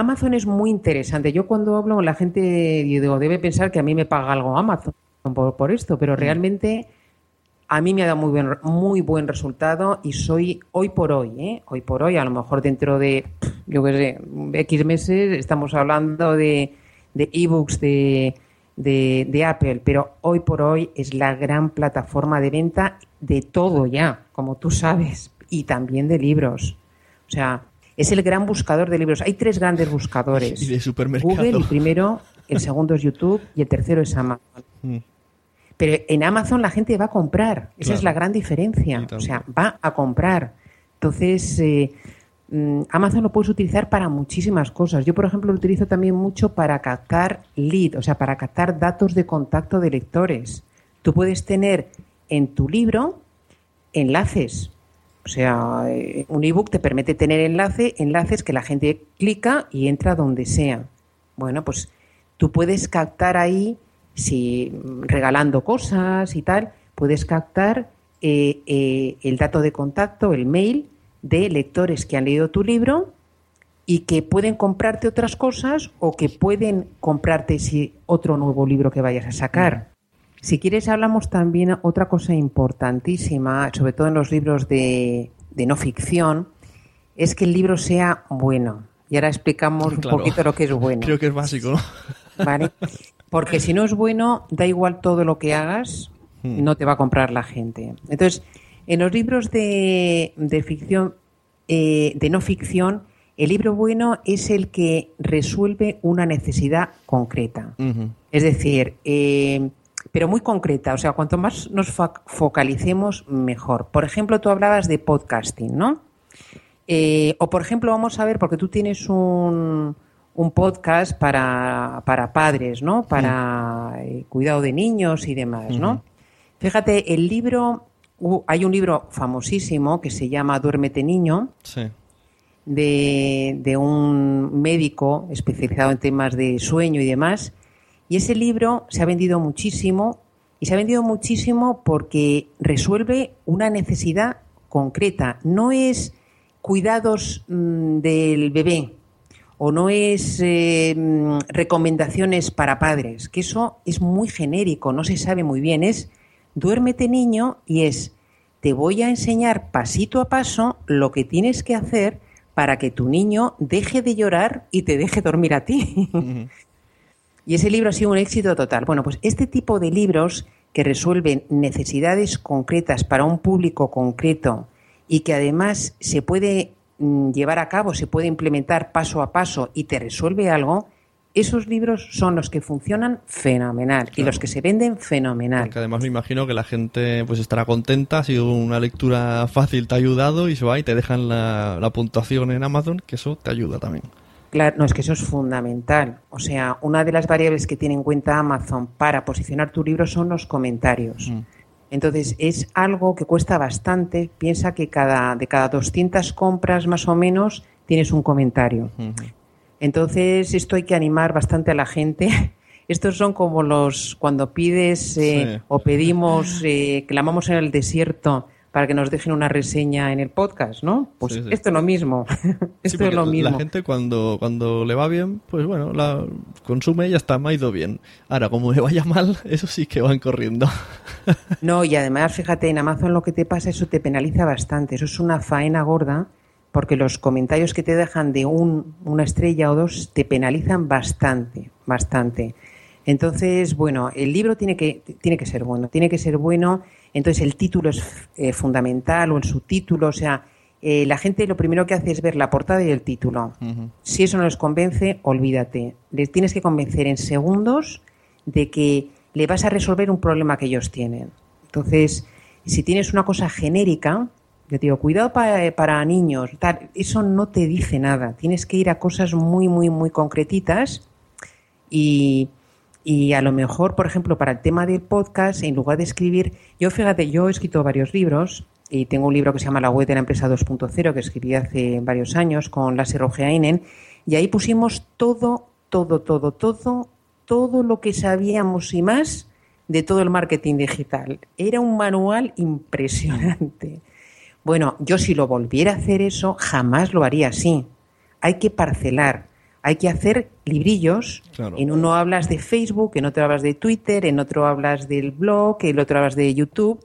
Amazon es muy interesante. Yo cuando hablo, la gente digo, debe pensar que a mí me paga algo Amazon por, por esto, pero realmente a mí me ha dado muy buen, muy buen resultado y soy hoy por hoy, ¿eh? hoy por hoy, a lo mejor dentro de, yo qué sé, X meses estamos hablando de de ebooks de, de, de Apple, pero hoy por hoy es la gran plataforma de venta de todo ya, como tú sabes, y también de libros. O sea, es el gran buscador de libros. Hay tres grandes buscadores. Y de supermercado. Google, el primero, el segundo es YouTube y el tercero es Amazon. Mm. Pero en Amazon la gente va a comprar. Esa Claro. es la gran diferencia. O sea, va a comprar. Entonces, eh, mm, Amazon lo puedes utilizar para muchísimas cosas. Yo, por ejemplo, lo utilizo también mucho para captar lead, o sea, para captar datos de contacto de lectores. Tú puedes tener en tu libro enlaces. O sea, eh, un ebook te permite tener enlace, enlaces que la gente clica y entra donde sea. Bueno, pues tú puedes captar ahí, si mm, regalando cosas y tal, puedes captar eh, eh, el dato de contacto, el mail de lectores que han leído tu libro y que pueden comprarte otras cosas o que pueden comprarte si otro nuevo libro que vayas a sacar. Si quieres, hablamos también otra cosa importantísima, sobre todo en los libros de, de no ficción, es que el libro sea bueno. Y ahora explicamos Claro. un poquito lo que es bueno. Creo que es básico, ¿no? ¿vale? Porque si no es bueno, da igual todo lo que hagas, Hmm. no te va a comprar la gente. Entonces, en los libros de, de ficción, eh, de no ficción, El libro bueno es el que resuelve una necesidad concreta. Es decir, eh, pero muy concreta. O sea, cuanto más nos focalicemos, mejor. Por ejemplo, tú hablabas de podcasting, ¿no? Eh, o, por ejemplo, vamos a ver, porque tú tienes un, un podcast para, para, padres, ¿no? Para eh, cuidado de niños y demás, ¿no? Fíjate, el libro, hay un libro famosísimo que se llama Duérmete Niño. Sí. De, de, un médico especializado en temas de sueño y demás. Y ese libro se ha vendido muchísimo y se ha vendido muchísimo porque resuelve una necesidad concreta. No es cuidados mm, del bebé o no es eh, mm, recomendaciones para padres, que eso es muy genérico, no se sabe muy bien. Es duérmete niño y es te voy a enseñar pasito a paso lo que tienes que hacer para que tu niño deje de llorar y te deje dormir a ti. y ese libro ha sido un éxito total. Bueno, pues este tipo de libros que resuelven necesidades concretas para un público concreto y que además se puede mm, llevar a cabo, se puede implementar paso a paso y te resuelve algo, esos libros son los que funcionan fenomenal y los que se venden fenomenal. Porque además me imagino que la gente pues estará contenta, ha sido una lectura fácil, te ha ayudado y se va y te dejan la, puntuación en Amazon, que eso te ayuda también. Claro, no, es que eso es fundamental. O sea, una de las variables que tiene en cuenta Amazon para posicionar tu libro son los comentarios. Mm. Entonces, es algo que cuesta bastante. Piensa que cada, de cada 200 compras más o menos tienes un comentario. Entonces, esto hay que animar bastante a la gente. Estos son como los cuando pides eh, o pedimos, eh, clamamos en el desierto para que nos dejen una reseña en el podcast, ¿no? Pues esto es lo mismo. esto es lo mismo. La gente cuando, cuando le va bien, pues bueno, la consume y ya está, me ha ido bien. Ahora, como le vaya mal, eso sí que van corriendo. no, y además, fíjate, en Amazon lo que te pasa, eso te penaliza bastante. Eso es una faena gorda porque los comentarios que te dejan de un, una estrella o dos te penalizan bastante, bastante. Entonces, bueno, el libro tiene que, tiene que ser bueno, tiene que ser bueno entonces el título es eh, fundamental o el subtítulo, o sea, eh, la gente lo primero que hace es ver la portada y el título. Si eso no les convence, olvídate. Les tienes que convencer en segundos de que le vas a resolver un problema que ellos tienen. Entonces, si tienes una cosa genérica, yo te digo, cuidado para, para niños, tal, eso no te dice nada. Tienes que ir a cosas muy, muy, muy concretitas y, y a lo mejor, por ejemplo, para el tema del podcast, en lugar de escribir, yo fíjate, yo he escrito varios libros y tengo un libro que se llama La web de la empresa 2.0 que escribí hace varios años con Lasse Rogeainen y ahí pusimos todo, todo, todo, todo, todo lo que sabíamos y más de todo el marketing digital. Era un manual impresionante. Bueno, yo si lo volviera a hacer eso, jamás lo haría así. Hay que parcelar hay que hacer librillos. En uno hablas de Facebook, en otro hablas de Twitter, en otro hablas del blog, en otro hablas de YouTube.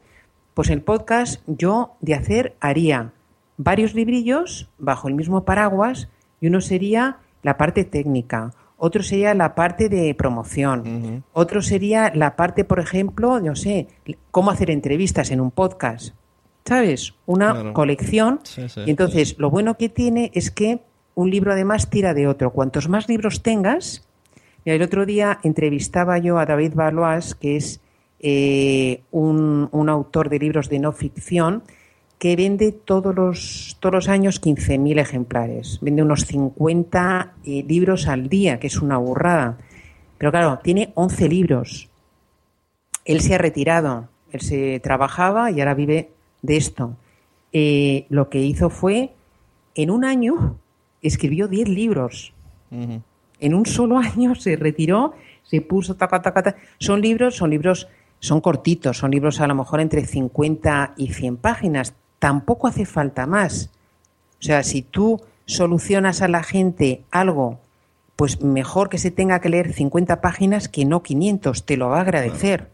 Pues el podcast yo de hacer haría varios librillos bajo el mismo paraguas y uno sería la parte técnica, otro sería la parte de promoción, otro sería la parte, por ejemplo, no sé, cómo hacer entrevistas en un podcast. ¿Sabes? Una colección. Y entonces, lo bueno que tiene es que un libro además tira de otro. Cuantos más libros tengas, el otro día entrevistaba yo a David Valois, que es eh, un, autor de libros de no ficción, que vende todos los, todos los años 15.000 ejemplares. Vende unos 50 eh, libros al día, que es una burrada. Pero claro, tiene 11 libros. Él se ha retirado, él se trabajaba y ahora vive de esto. Eh, lo que hizo fue, en un año, escribió 10 libros. En un solo año se retiró, se puso taca, taca, Son libros, son libros, son cortitos, son libros a lo mejor entre 50 y 100 páginas. Tampoco hace falta más. O sea, si tú solucionas a la gente algo, pues mejor que se tenga que leer 50 páginas que no 500. Te lo va a agradecer.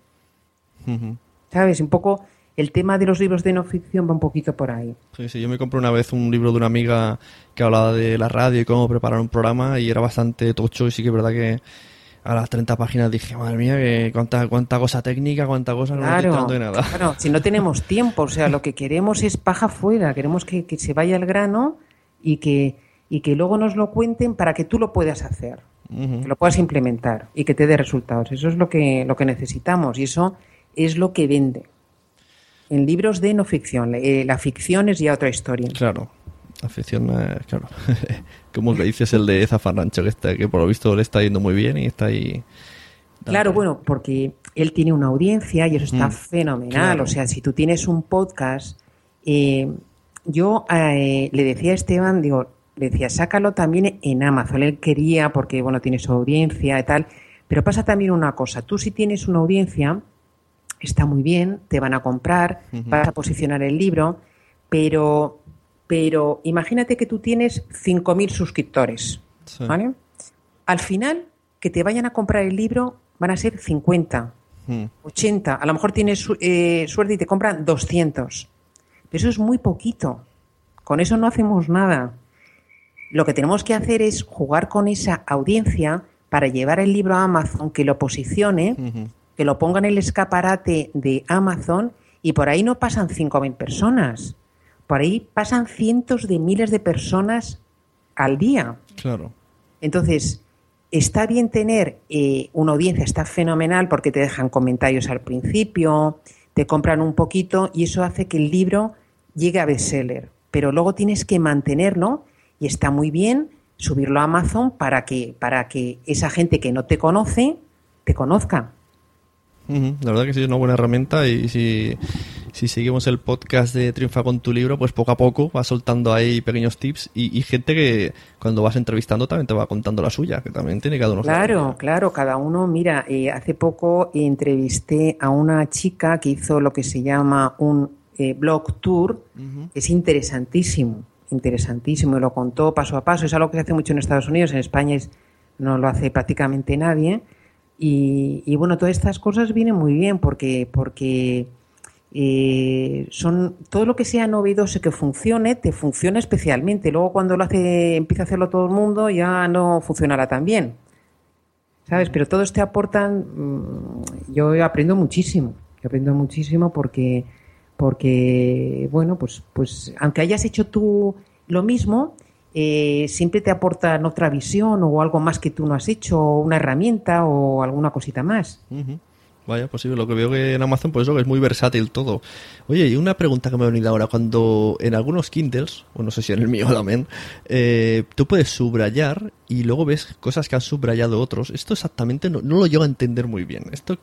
¿Sabes? Un poco el tema de los libros de no ficción va un poquito por ahí. Sí, sí, yo me compré una vez un libro de una amiga que hablaba de la radio y cómo preparar un programa y era bastante tocho y sí que es verdad que a las 30 páginas dije, madre mía, que cuánta, cuánta cosa técnica, cuánta cosa no claro, de nada. Claro, si no tenemos tiempo, o sea, lo que queremos es paja fuera, queremos que, se vaya el grano y que y que luego nos lo cuenten para que tú lo puedas hacer, que lo puedas implementar y que te dé resultados. Eso es lo que, lo que necesitamos y eso es lo que vende. En libros de no ficción, eh, la ficción es ya otra historia. Claro. La ficción, claro. Como que dices el de Zafarrancho, que, está, que por lo visto le está yendo muy bien y está ahí. Claro, bueno, porque él tiene una audiencia y eso está Mm, fenomenal. claro. O sea, si tú tienes un podcast, eh, yo eh, le decía a Esteban, digo, le decía, sácalo también en Amazon. Él quería porque, bueno, tiene su audiencia y tal. Pero pasa también una cosa, tú si tienes una audiencia, está muy bien, te van a comprar, vas a posicionar el libro, pero, pero imagínate que tú tienes 5.000 suscriptores, Sí. ¿vale? Al final, que te vayan a comprar el libro van a ser 50, Mm. 80, a lo mejor tienes eh, suerte y te compran 200. Pero eso es muy poquito. Con eso no hacemos nada. Lo que tenemos que hacer es jugar con esa audiencia para llevar el libro a Amazon, que lo posicione, que lo ponga en el escaparate de Amazon y por ahí no pasan 5.000 personas. Por ahí pasan cientos de miles de personas al día. Claro. Entonces, está bien tener eh, una audiencia, está fenomenal porque te dejan comentarios al principio, te compran un poquito y eso hace que el libro llegue a bestseller. Pero luego tienes que mantenerlo y está muy bien subirlo a Amazon para que, para que esa gente que no te conoce te conozca. La verdad que sí es una buena herramienta y si, si seguimos el podcast de Triunfa con tu libro, pues poco a poco va soltando ahí pequeños tips y, y gente que cuando vas entrevistando también te va contando la suya, que también tiene cada uno. Claro, claro, cada uno. Mira, eh, hace poco entrevisté a una chica que hizo lo que se llama un eh, blog tour. Es interesantísimo, interesantísimo. Y lo contó paso a paso. Es algo que se hace mucho en Estados Unidos. En España es- no lo hace prácticamente nadie. Y, y bueno, todas estas cosas vienen muy bien porque, porque eh, son todo lo que sea novedoso que funcione, te funciona especialmente. Luego cuando lo hace, empieza a hacerlo todo el mundo, ya no funcionará tan bien. ¿Sabes? Pero todos te aportan. mm, Yo aprendo muchísimo. Yo aprendo muchísimo porque, porque bueno, pues, pues aunque hayas hecho tú lo mismo, eh, siempre te aportan otra visión o algo más que tú no has hecho, o una herramienta o alguna cosita más. Vaya, pues sí, lo que veo que en Amazon, pues eso, que es muy versátil todo. Oye, y una pregunta que me ha venido ahora, cuando en algunos Kindles, o no sé si en el mío también, eh, tú puedes subrayar y luego ves cosas que han subrayado otros. Esto exactamente no, no lo llego a entender muy bien. ¿Esto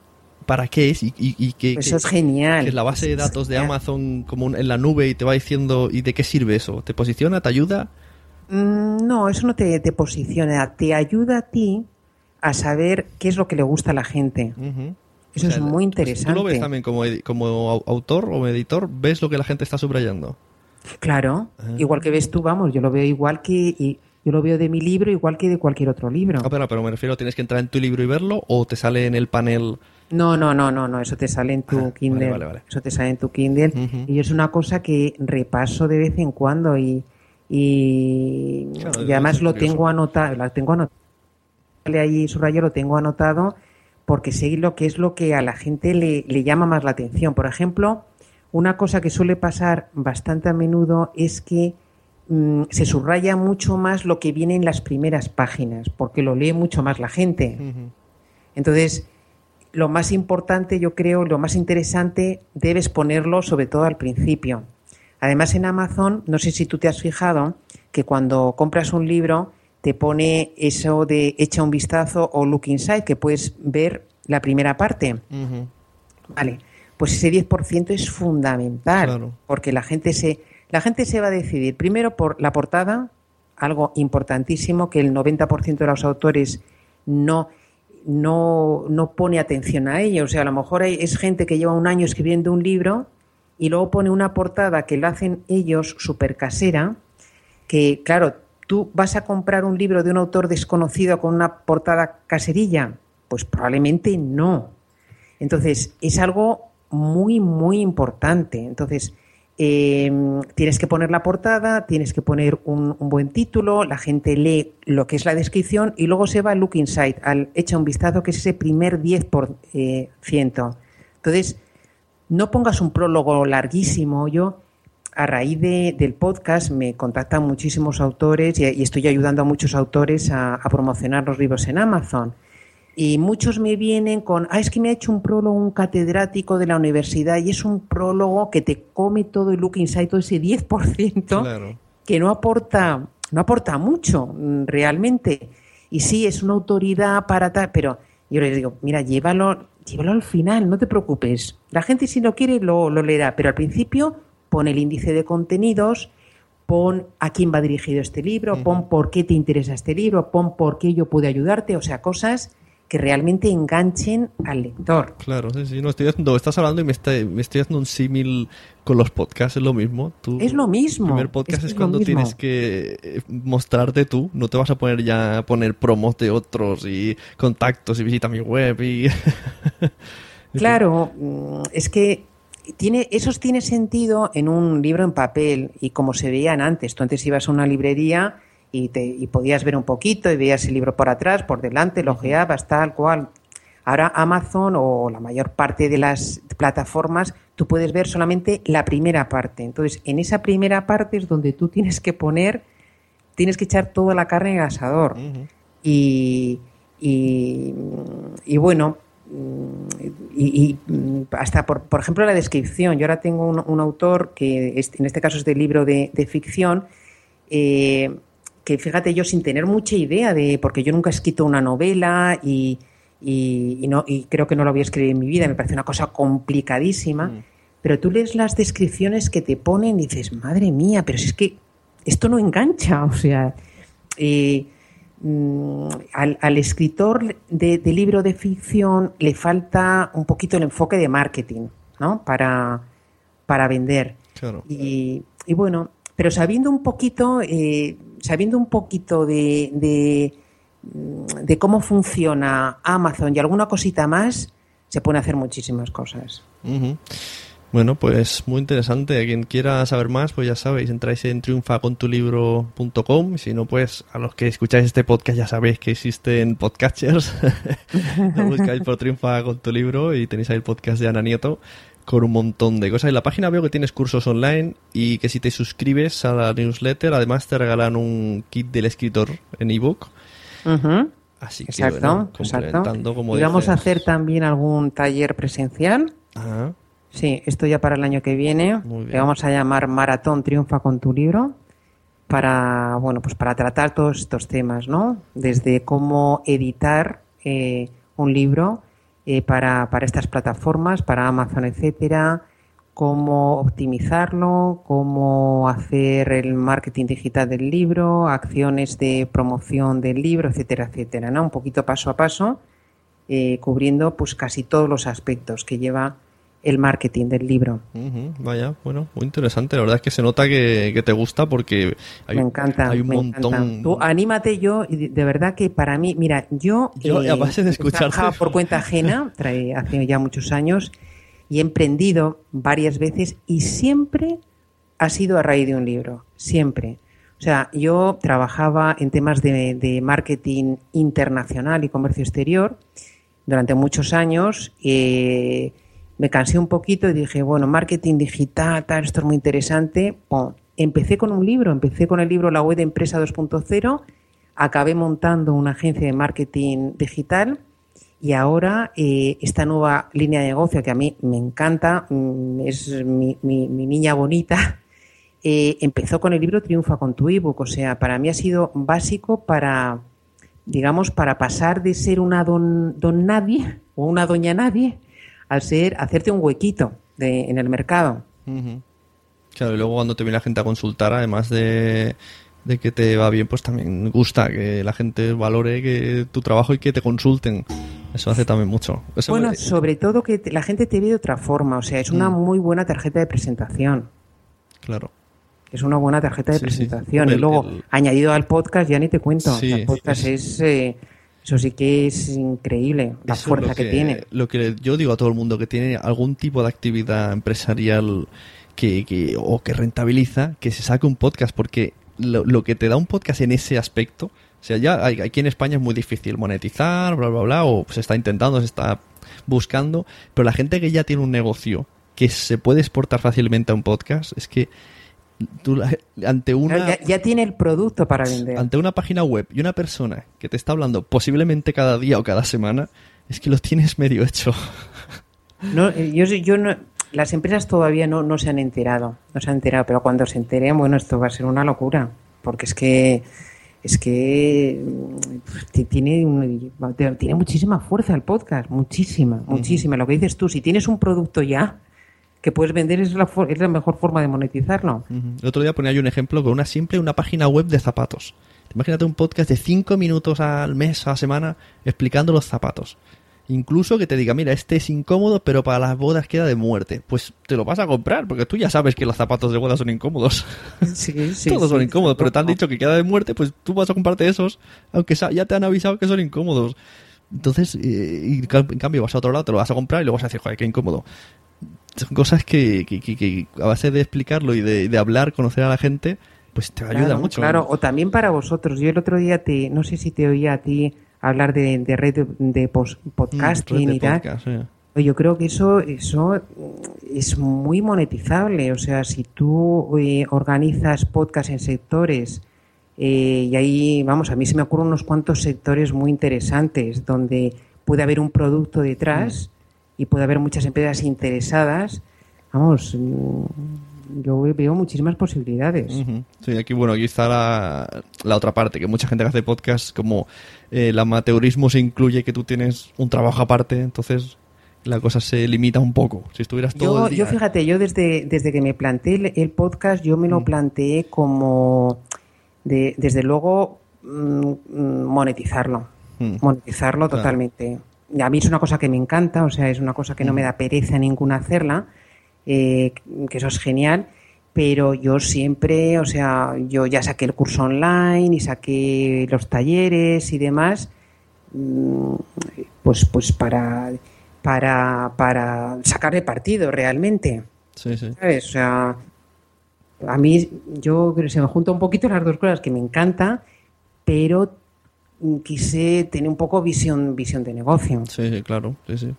para qué es? Y, y, y qué, Pues qué- eso es genial. que es la base de datos de. Amazon como en la nube y te va diciendo, ¿y de qué sirve eso? ¿Te posiciona? ¿Te ayuda? Mm, No, eso no te, te posiciona, te ayuda a ti a saber qué es lo que le gusta a la gente. Eso O sea, es muy pues, interesante. ¿Tú lo ves también como, autor o editor? ¿Ves lo que la gente está subrayando? Claro, Ah. igual que ves tú, vamos, yo lo veo igual que y yo lo veo de mi libro igual que de cualquier otro libro. Ah, pero, pero me refiero, ¿tienes que entrar en tu libro y verlo o te sale en el panel? No, no, no, no, no, eso te sale en tu Kindle. Ah, vale, vale. Eso te sale en tu Kindle. Y es una cosa que repaso de vez en cuando y, y, Claro, y además lo tengo anotado, lo tengo anotado. Ahí subrayo lo tengo anotado porque sé lo que es lo que a la gente le, le llama más la atención. Por ejemplo, una cosa que suele pasar bastante a menudo es que mm, se subraya mucho más lo que viene en las primeras páginas, porque lo lee mucho más la gente. Entonces, lo más importante, yo creo, lo más interesante, debes ponerlo sobre todo al principio. Además, en Amazon, no sé si tú te has fijado que cuando compras un libro te pone eso de echa un vistazo o look inside, que puedes ver la primera parte. Vale, pues ese 10% es fundamental, Claro. porque la gente se la gente se va a decidir primero por la portada, algo importantísimo que el 90% de los autores no no, no pone atención a ello. O sea, a lo mejor hay- es gente que lleva un año escribiendo un libro y luego pone una portada que lo hacen ellos súper casera, que claro, tú vas a comprar un libro de un autor desconocido con una portada caserilla, pues probablemente no. Entonces, es algo muy, muy importante. Entonces, eh, tienes que poner la portada, tienes que poner un, buen título, la gente lee lo que es la descripción y luego se va al look inside, al echa un vistazo, que es ese primer 10%. eh, ciento. Entonces, no pongas un prólogo larguísimo. Yo, a raíz de- del podcast me contactan muchísimos autores y, y estoy ayudando a muchos autores a, a promocionar los libros en Amazon. Y muchos me vienen con, ah, es que me ha hecho un prólogo un catedrático de la universidad y es un prólogo que te come todo el look inside, todo ese 10% Claro. que no aporta, no aporta mucho mm, realmente. Y sí, es una autoridad para tal, pero yo les digo, mira, llévalo, llévalo al final, no te preocupes. La gente si lo quiere lo, lo leerá, pero al principio pon el índice de contenidos, pon a quién va dirigido este libro, pon por qué te interesa este libro, pon por qué yo puedo ayudarte, o sea, cosas que realmente enganchen al lector. Claro, sí, sí. No, estoy haciendo, estás hablando y me, está- me estoy haciendo un símil con los podcasts, es lo mismo. Tú, Es lo mismo, El primer podcast es cuando tienes que eh, mostrarte tú, no te vas a poner ya a poner promos de otros y contactos y visita mi web y... Claro, mm, es que tiene, esos tiene sentido en un libro en papel y como se veían antes. Tú antes ibas a una librería y, te, y podías ver un poquito y veías el libro por atrás, por delante, lo ojeabas, tal cual. Ahora Amazon o la mayor parte de las plataformas, tú puedes ver solamente la primera parte. Entonces, en esa primera parte es donde tú tienes que poner, tienes que echar toda la carne en el asador. Y, y, y bueno, y, y, hasta por, por ejemplo la descripción. Yo ahora tengo un, un autor que es- en este caso es de libro de, de ficción, eh, que fíjate yo sin tener mucha idea de, porque yo nunca he escrito una novela y, y, y no, y creo que no lo voy a escribir en mi vida, me parece una cosa complicadísima, pero tú lees las descripciones que te ponen y dices, madre mía, pero si es que esto no engancha, o sea, eh, mm, al, al escritor de, de libro de ficción le falta un poquito el enfoque de marketing, ¿no? Para, para vender. Claro. Y, y bueno, pero sabiendo un poquito, eh, sabiendo un poquito de, de, mm, de cómo funciona Amazon y alguna cosita más, se pueden hacer muchísimas cosas. Bueno, pues muy interesante. Quien quiera saber más, pues ya sabéis, entráis en triunfacontulibro.com. Si no, pues a los que escucháis este podcast ya sabéis que existen podcasters. Lo buscáis por Triunfa con tu libro y tenéis ahí el podcast de Ana Nieto con un montón de cosas. En la página veo que tienes cursos online y que si te suscribes a la newsletter, además te regalan un kit del escritor en ebook. Así que, Exacto, bueno, exacto. como y vamos a hacer también algún taller presencial. Ajá. Sí, esto ya para el año que viene. Le vamos a llamar Maratón Triunfa con tu libro para, bueno, pues para tratar todos estos temas, ¿no? Desde cómo editar eh, un libro eh, para, para estas plataformas, para Amazon, etcétera, cómo optimizarlo, cómo hacer el marketing digital del libro, acciones de promoción del libro, etcétera, etcétera, ¿no? Un poquito paso a paso, eh, cubriendo pues casi todos los aspectos que lleva el marketing del libro. Ujú, Vaya, bueno, muy interesante. La verdad es que se nota que, que te gusta porque hay, me encanta, hay un me montón. encanta. Tú anímate yo, de verdad que para mí, mira, yo, eh, Yo, a base de trabajaba por cuenta ajena, trae- hace ya muchos años, y he emprendido varias veces y siempre ha sido a raíz de un libro, siempre. O sea, yo trabajaba en temas de, de marketing internacional y comercio exterior durante muchos años. eh, me cansé un poquito y dije, bueno, marketing digital, tal, esto es muy interesante. Empecé con un libro, empecé con el libro La web de empresa 2.0, acabé montando una agencia de marketing digital y ahora eh, esta nueva línea de negocio que a mí me encanta, mm, es mi niña bonita, eh, empezó con el libro Triunfa con tu ebook. O sea, para mí ha sido básico para, digamos, para pasar de ser una don, don nadie o una doña nadie al ser, hacerte un huequito de, en el mercado. Claro, y luego cuando te viene la gente a consultar, además de, de que te va bien, pues también gusta que la gente valore que tu trabajo y que te consulten. Eso hace también mucho. Eso bueno, me- sobre todo que la gente te ve de otra forma. O sea, es una Mm. muy buena tarjeta de presentación. claro. Es una buena tarjeta de Sí, sí. presentación. Y luego, el- añadido al podcast, ya ni te cuento. Sí, el podcast es. eh, eso sí que es increíble, la Eso fuerza que, tiene. Lo que yo digo a todo el mundo que tiene algún tipo de actividad empresarial que, que- o que rentabiliza, que se saque un podcast, porque lo, lo que te da un podcast en ese aspecto, o sea, ya hay- aquí en España es muy difícil monetizar, bla, bla, bla, o se está intentando, se está buscando, pero la gente que ya tiene un negocio que se puede exportar fácilmente a un podcast, es que Tú ante una Ya, ya tiene el producto para vender. ante una página web y una persona que te está hablando posiblemente cada día o cada semana, es que lo tienes medio hecho. No, eh, yo, yo no, las empresas todavía no, no se han enterado, no se han enterado, pero cuando se enteren, bueno, esto va a ser una locura, porque es que es que mm, ti- tiene un- tiene muchísima fuerza el podcast, muchísima, muchísima. Lo que dices tú, si tienes un producto ya que puedes vender es la, es la mejor forma de monetizarlo. El otro día ponía yo un ejemplo con una simple una página web de zapatos. Imagínate un podcast de 5 minutos al mes, a la semana, explicando los zapatos. Incluso que te diga, mira, este es incómodo, pero para las bodas queda de muerte. Pues te lo vas a comprar, porque tú ya sabes que los zapatos de boda son incómodos. Sí, sí, Todos son incómodos, pero te han dicho que queda de muerte, pues tú vas a comprarte esos, aunque ya te han avisado que son incómodos. Entonces, eh, y en cambio vas a otro lado, te lo vas a comprar y luego vas a decir, joder, qué incómodo. Son cosas que, que, que- que a base de explicarlo y de, de hablar, conocer a la gente, pues te ayuda Claro, mucho. Claro, o también para vosotros. Yo el otro día te, no sé si te oía a ti hablar de, de red de, de pos- podcasting Mm, red de y tal. podcast, sí. Oye, Yo creo que eso, eso es muy monetizable. O sea, si tú eh, organizas podcast en sectores eh, y ahí, vamos, a mí se me ocurren unos cuantos sectores muy interesantes donde puede haber un producto detrás y puede haber muchas empresas interesadas. Vamos, mm, yo veo muchísimas posibilidades. Sí, aquí, bueno, aquí está la, la otra parte, que mucha gente que hace podcast, como eh, el amateurismo se incluye que tú tienes un trabajo aparte, entonces la cosa se limita un poco. Si estuvieras todo Yo, el día... yo fíjate, yo desde, desde que me planteé el, el podcast, yo Mm. me lo planteé como, de, desde luego, mm, mm, monetizarlo. Mm. Monetizarlo Claro. totalmente. A mí es una cosa que me encanta, o sea, es una cosa que no me da pereza ninguna hacerla, eh, que eso es genial. Pero yo siempre, o sea, yo ya saqué el curso online y saqué los talleres y demás, mm, pues, pues para, para, para sacarle partido realmente. Sí, sí. ¿Sabes? O sea, a mí yo creo que se me junta un poquito las dos cosas que me encanta, pero mm, quise tener un poco visión, visión de negocio. Sí, sí, claro, sí, sí.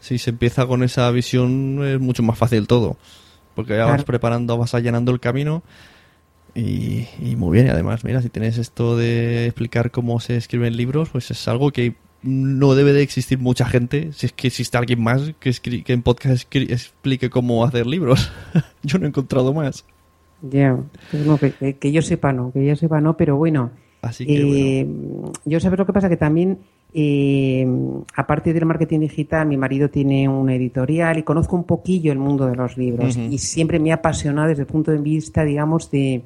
Si se empieza con esa visión es mucho más fácil todo, porque ya vas Claro. preparando, vas allanando el camino y, y muy bien. Y además, mira, si tienes esto de explicar cómo se escriben libros, pues es algo que no debe de existir mucha gente, si es que existe alguien más que, escri- que en podcast explique cómo hacer libros. Yo no he encontrado más. Ya, pues no, que, que- que yo sepa no, que yo sepa no, pero bueno. Así que, eh, Yo sabes lo que pasa que también, eh, aparte del marketing digital, mi marido tiene una editorial y conozco un poquillo el mundo de los libros y siempre me ha apasionado desde el punto de vista, digamos, de,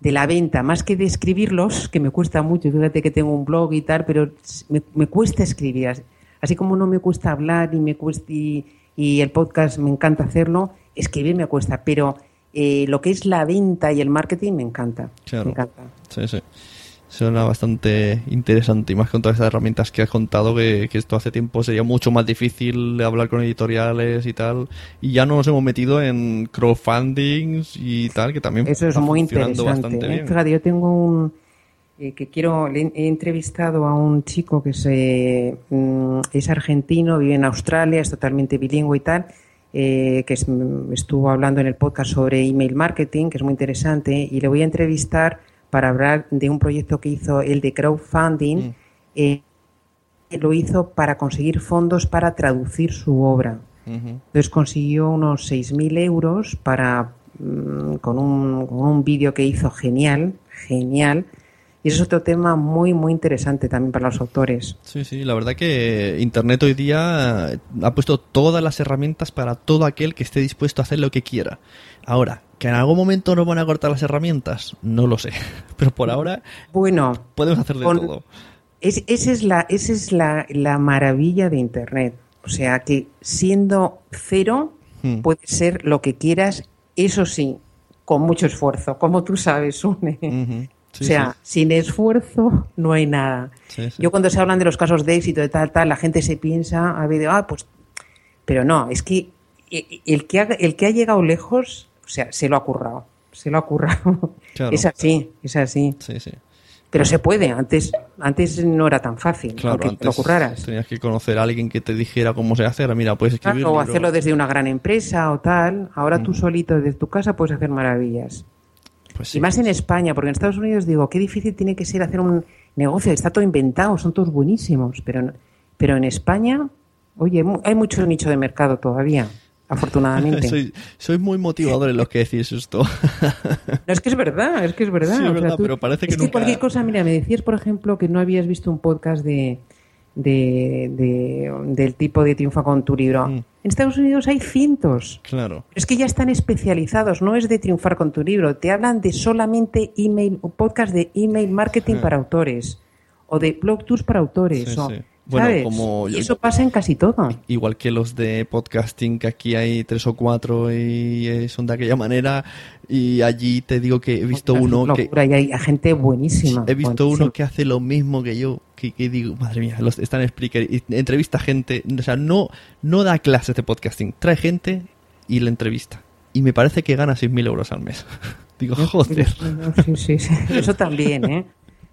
de la venta, más que de escribirlos, que me cuesta mucho, fíjate que tengo un blog y tal, pero me, me cuesta escribir, así, así como no me cuesta hablar y me cuesta y, y el podcast me encanta hacerlo, escribir me cuesta, pero eh, lo que es la venta y el marketing me encanta, Claro. me encanta. Sí, sí. Suena bastante interesante y más con todas estas herramientas que has contado que, que esto hace tiempo sería mucho más difícil hablar con editoriales y tal y ya nos hemos metido en crowdfundings y tal que también Eso es está muy interesante. bastante ¿eh? bien. Fíjate, yo tengo un eh, que quiero, le he he entrevistado a un chico que se, mm, es argentino, vive en Australia, es totalmente bilingüe y tal, eh, que es- mm, estuvo hablando en el podcast sobre email marketing, que es muy interesante, y le voy a entrevistar para hablar de un proyecto que hizo el de crowdfunding. eh, lo hizo para conseguir fondos para traducir su obra. Entonces consiguió unos 6.000 euros para, mm, con un, con un vídeo que hizo genial, genial. Y eso es otro tema muy, muy interesante también para los autores. Sí, sí, la verdad que Internet hoy día ha puesto todas las herramientas para todo aquel que esté dispuesto a hacer lo que quiera. Ahora, que en algún momento nos van a cortar las herramientas, no lo sé. Pero por ahora Bueno, podemos hacer de con- todo. es, esa es, la, esa es la, la maravilla de Internet. O sea que siendo cero Hmm. puede ser lo que quieras, eso sí, con mucho esfuerzo, como tú sabes, Sune. Sí, o sea, sin esfuerzo no hay nada. Sí. Yo cuando se hablan de los casos de éxito de tal, tal, la gente se piensa, a ver, ah, pues, pero no, es que eh, el que ha, el que ha llegado lejos, o sea, se lo ha currado, se lo ha currado. Claro. Es así, es así. Sí, sí. Pero se puede, antes, antes no era tan fácil, Claro, aunque te antes lo curraras. tenías que conocer a alguien que te dijera cómo se hace. Ahora, mira, puedes escribir. Claro, o hacerlo desde una gran empresa o tal. Ahora tú solito desde tu casa puedes hacer maravillas. Pues y más en España, porque en Estados Unidos digo, qué difícil tiene que ser hacer un negocio. Está todo inventado, son todos buenísimos. Pero, pero en España, oye, hay mucho nicho de mercado todavía, afortunadamente. soy, soy muy motivador en lo que decís esto. No, es que es verdad, es que es verdad. Sí, es O sea, verdad, tú- pero parece que es que nunca- cualquier cosa, mira, me decías, por ejemplo, que no habías visto un podcast de, de, de- del tipo de Triunfa con tu libro. Mm. En Estados Unidos hay cientos. Claro. Es que ya están especializados, no es de triunfar con tu libro. Te hablan de solamente email, o podcast de email marketing para autores o de blog tours para autores. Sí, o- sí. Bueno, ¿sabes? como Y eso pasa en casi todo. Igual que los de podcasting, que aquí hay tres o cuatro y eh, son de aquella manera. Y allí te digo que he visto uno que. y hay gente buenísima. He visto buenísima. uno que hace lo mismo que yo, que, que digo, madre mía, los, están en Spreaker, y entrevista gente, o sea, no, no da clases de podcasting, trae gente y la entrevista. Y me parece que gana 6.000 euros al mes. digo, joder. Sí, sí, sí. Eso también, ¿eh?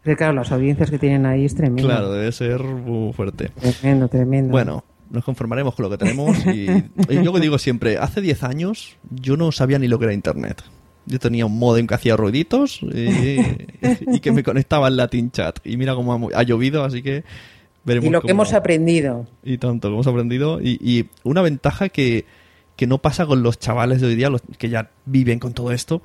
Pero claro, las audiencias que tienen ahí es tremendo. Claro, debe ser muy fuerte. Tremendo, tremendo. Bueno, nos conformaremos con lo que tenemos. Y, y yo digo siempre, hace 10 años yo no sabía ni lo que era Internet. Yo tenía un modem que hacía ruiditos y, y que me conectaba al Latin Chat. Y mira cómo ha, ha llovido, así que veremos y lo que hemos aprendido. y tanto que hemos aprendido. Y, y una ventaja que, que no pasa con los chavales de hoy día, los que ya viven con todo esto.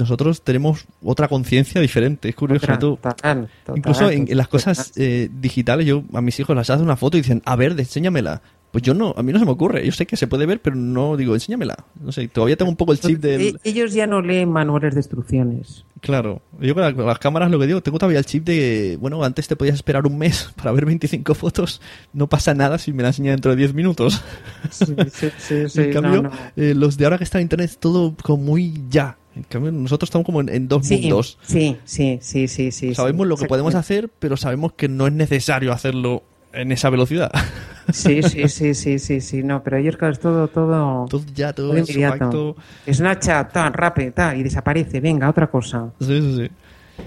Nosotros tenemos otra conciencia diferente, es curioso. Otra, tú. total, total, Incluso en, en las cosas eh, digitales, yo a mis hijos les hago una foto y dicen, a ver, enséñamela. Pues yo no, a mí no se me ocurre. Yo sé que se puede ver, pero no digo, enséñamela. No sé, todavía tengo un poco el chip del. E- Ellos ya no leen manuales de instrucciones. Claro, yo con la- con las cámaras lo que digo, tengo todavía el chip de, bueno, antes te podías esperar un mes para ver 25 fotos, no pasa nada si me la enseña dentro de 10 minutos. Sí, sí, sí, sí, en cambio, no, no. eh, los de ahora que están en internet todo como muy ya. En cambio, nosotros estamos como en, en dos Sí, mundos. sí, sí, sí, sí, sí. Sabemos sí, lo que podemos hacer, pero sabemos que no es necesario hacerlo en esa velocidad. Sí, sí, sí, sí, sí, sí, no, pero ellos, claro, es todo, todo, todo ya, todo inmediato. compacto. Snapchat, tan rápido, tal, y desaparece, venga, otra cosa. Sí, sí, sí.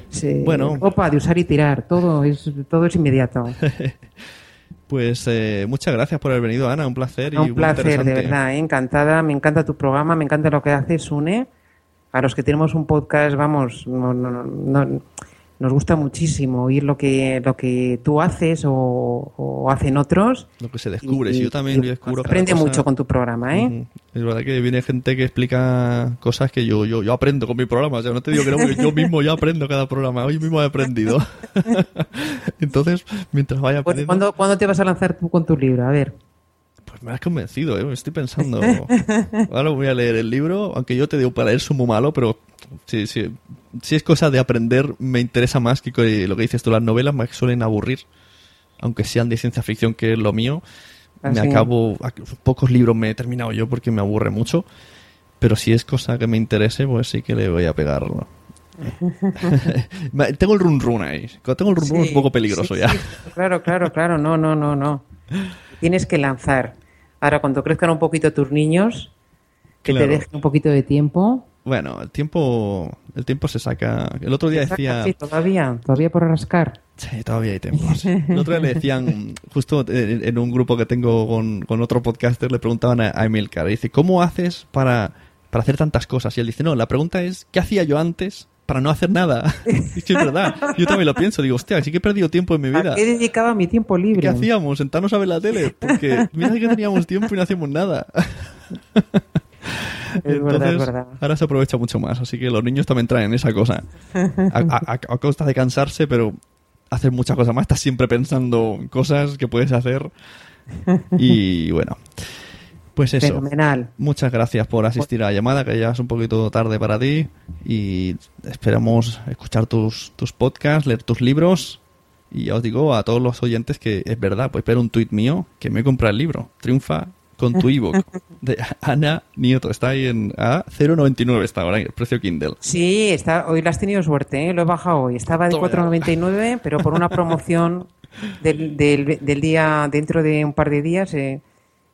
Sí. Bueno. Opa, de usar y tirar, todo es, todo es inmediato. Pues eh, muchas gracias por haber venido, Ana, un placer. y Un muy placer, de verdad, ¿eh? encantada, me encanta tu programa, me encanta lo que haces, Une. A los que tenemos un podcast, vamos, no, no, no, no- nos gusta muchísimo oír lo que, lo que tú haces o, o hacen otros. Lo que se descubre, Y- si yo también descubro aprende cosa. mucho con tu programa, ¿eh? Es verdad que viene gente que explica cosas que yo, yo, yo aprendo con mi programa. O sea, no te digo que no, porque yo mismo ya aprendo cada programa. Hoy mismo he aprendido. Entonces, mientras vaya Pues, aprendiendo, ¿cuándo, cuándo te vas a lanzar tú con tu libro? A ver. Me has convencido, ¿eh? Estoy pensando. Ahora voy a leer el libro, aunque yo te digo para leer soy muy malo, pero si, si, si es cosa de aprender, me interesa más que lo que dices tú. Las novelas me suelen aburrir, aunque sean de ciencia ficción, que es lo mío. Ah, me sí. acabo, pocos libros me he terminado yo porque me aburre mucho. Pero si es cosa que me interese, pues sí que le voy a pegar. ¿no? Me- tengo el run run ahí. Cuando tengo el run run es un poco peligroso sí, ya. sí. Claro, claro, claro. No, no, no, no. Tienes que lanzar. Ahora, cuando crezcan un poquito tus niños, que Claro. te dejen un poquito de tiempo. Bueno, el tiempo, el tiempo se saca. El otro día decía. Sí, todavía, todavía por rascar. Sí, todavía hay tiempo. El otro día le decían, justo en, un grupo que tengo con, con otro podcaster, le preguntaban a, a Emilcar, dice, ¿cómo haces para, para hacer tantas cosas? Y él dice, no, la pregunta es, ¿qué hacía yo antes para no hacer nada? Es verdad. Yo también lo pienso, digo, hostia, sí que he perdido tiempo en mi vida. ¿A qué dedicaba mi tiempo libre? ¿Qué hacíamos? ¿Sentarnos a ver la tele? Porque mira que teníamos tiempo y no hacíamos nada. Es verdad, es verdad. ahora se aprovecha mucho más, así que los niños también traen esa cosa. A, a- costa de cansarse, pero hacer muchas cosas más. Estás siempre pensando en cosas que puedes hacer. Y bueno, pues eso. Fenomenal. Muchas gracias por asistir a la llamada, que ya es un poquito tarde para ti. Y esperamos escuchar tus, tus podcasts, leer tus libros. Y ya os digo a todos los oyentes que es verdad, pues ver un tuit mío que me he comprado el libro. Triunfa con tu ebook de Ana Nieto. Está ahí en a 0,99 está ahora, el precio Kindle. Sí, está, hoy la has tenido suerte, ¿eh? lo he bajado hoy. Estaba de Toma ya. 4,99, pero por una promoción del, del, del día, dentro de un par de días, eh,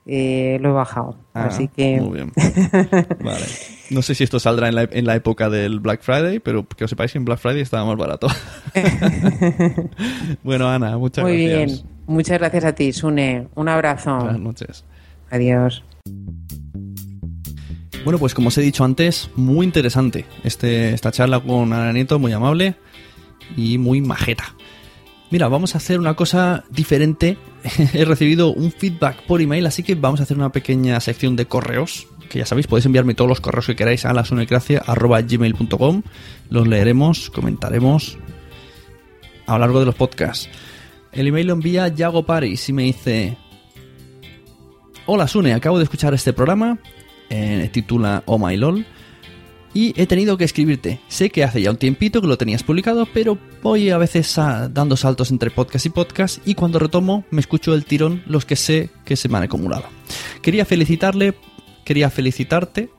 eh, lo he bajado. Ah, Así que. Muy bien. Vale. No sé si esto saldrá en la, en la época del Black Friday, pero que os sepáis que en Black Friday estaba más barato. bueno, Ana, muchas Muy gracias. bien. Muchas gracias a ti, Sune. Un abrazo. Buenas noches. Adiós. Bueno, pues como os he dicho antes, muy interesante este, esta charla con Ana Nieto, muy amable y muy majeta. Mira, vamos a hacer una cosa diferente. He recibido un feedback por email, así que vamos a hacer una pequeña sección de correos. Que ya sabéis, podéis enviarme todos los correos que queráis a lasunecracia.gmail.com. Los leeremos, comentaremos a lo largo de los podcasts. El email lo envía Yago Paris y me dice... Hola Sune, acabo de escuchar este programa, eh, titula Oh My LOL, y he tenido que escribirte. Sé que hace ya un tiempito que lo tenías publicado, pero voy a veces dando saltos entre podcast y podcast y cuando retomo me escucho el tirón los que sé que se me han acumulado. Quería felicitarle, quería felicitarte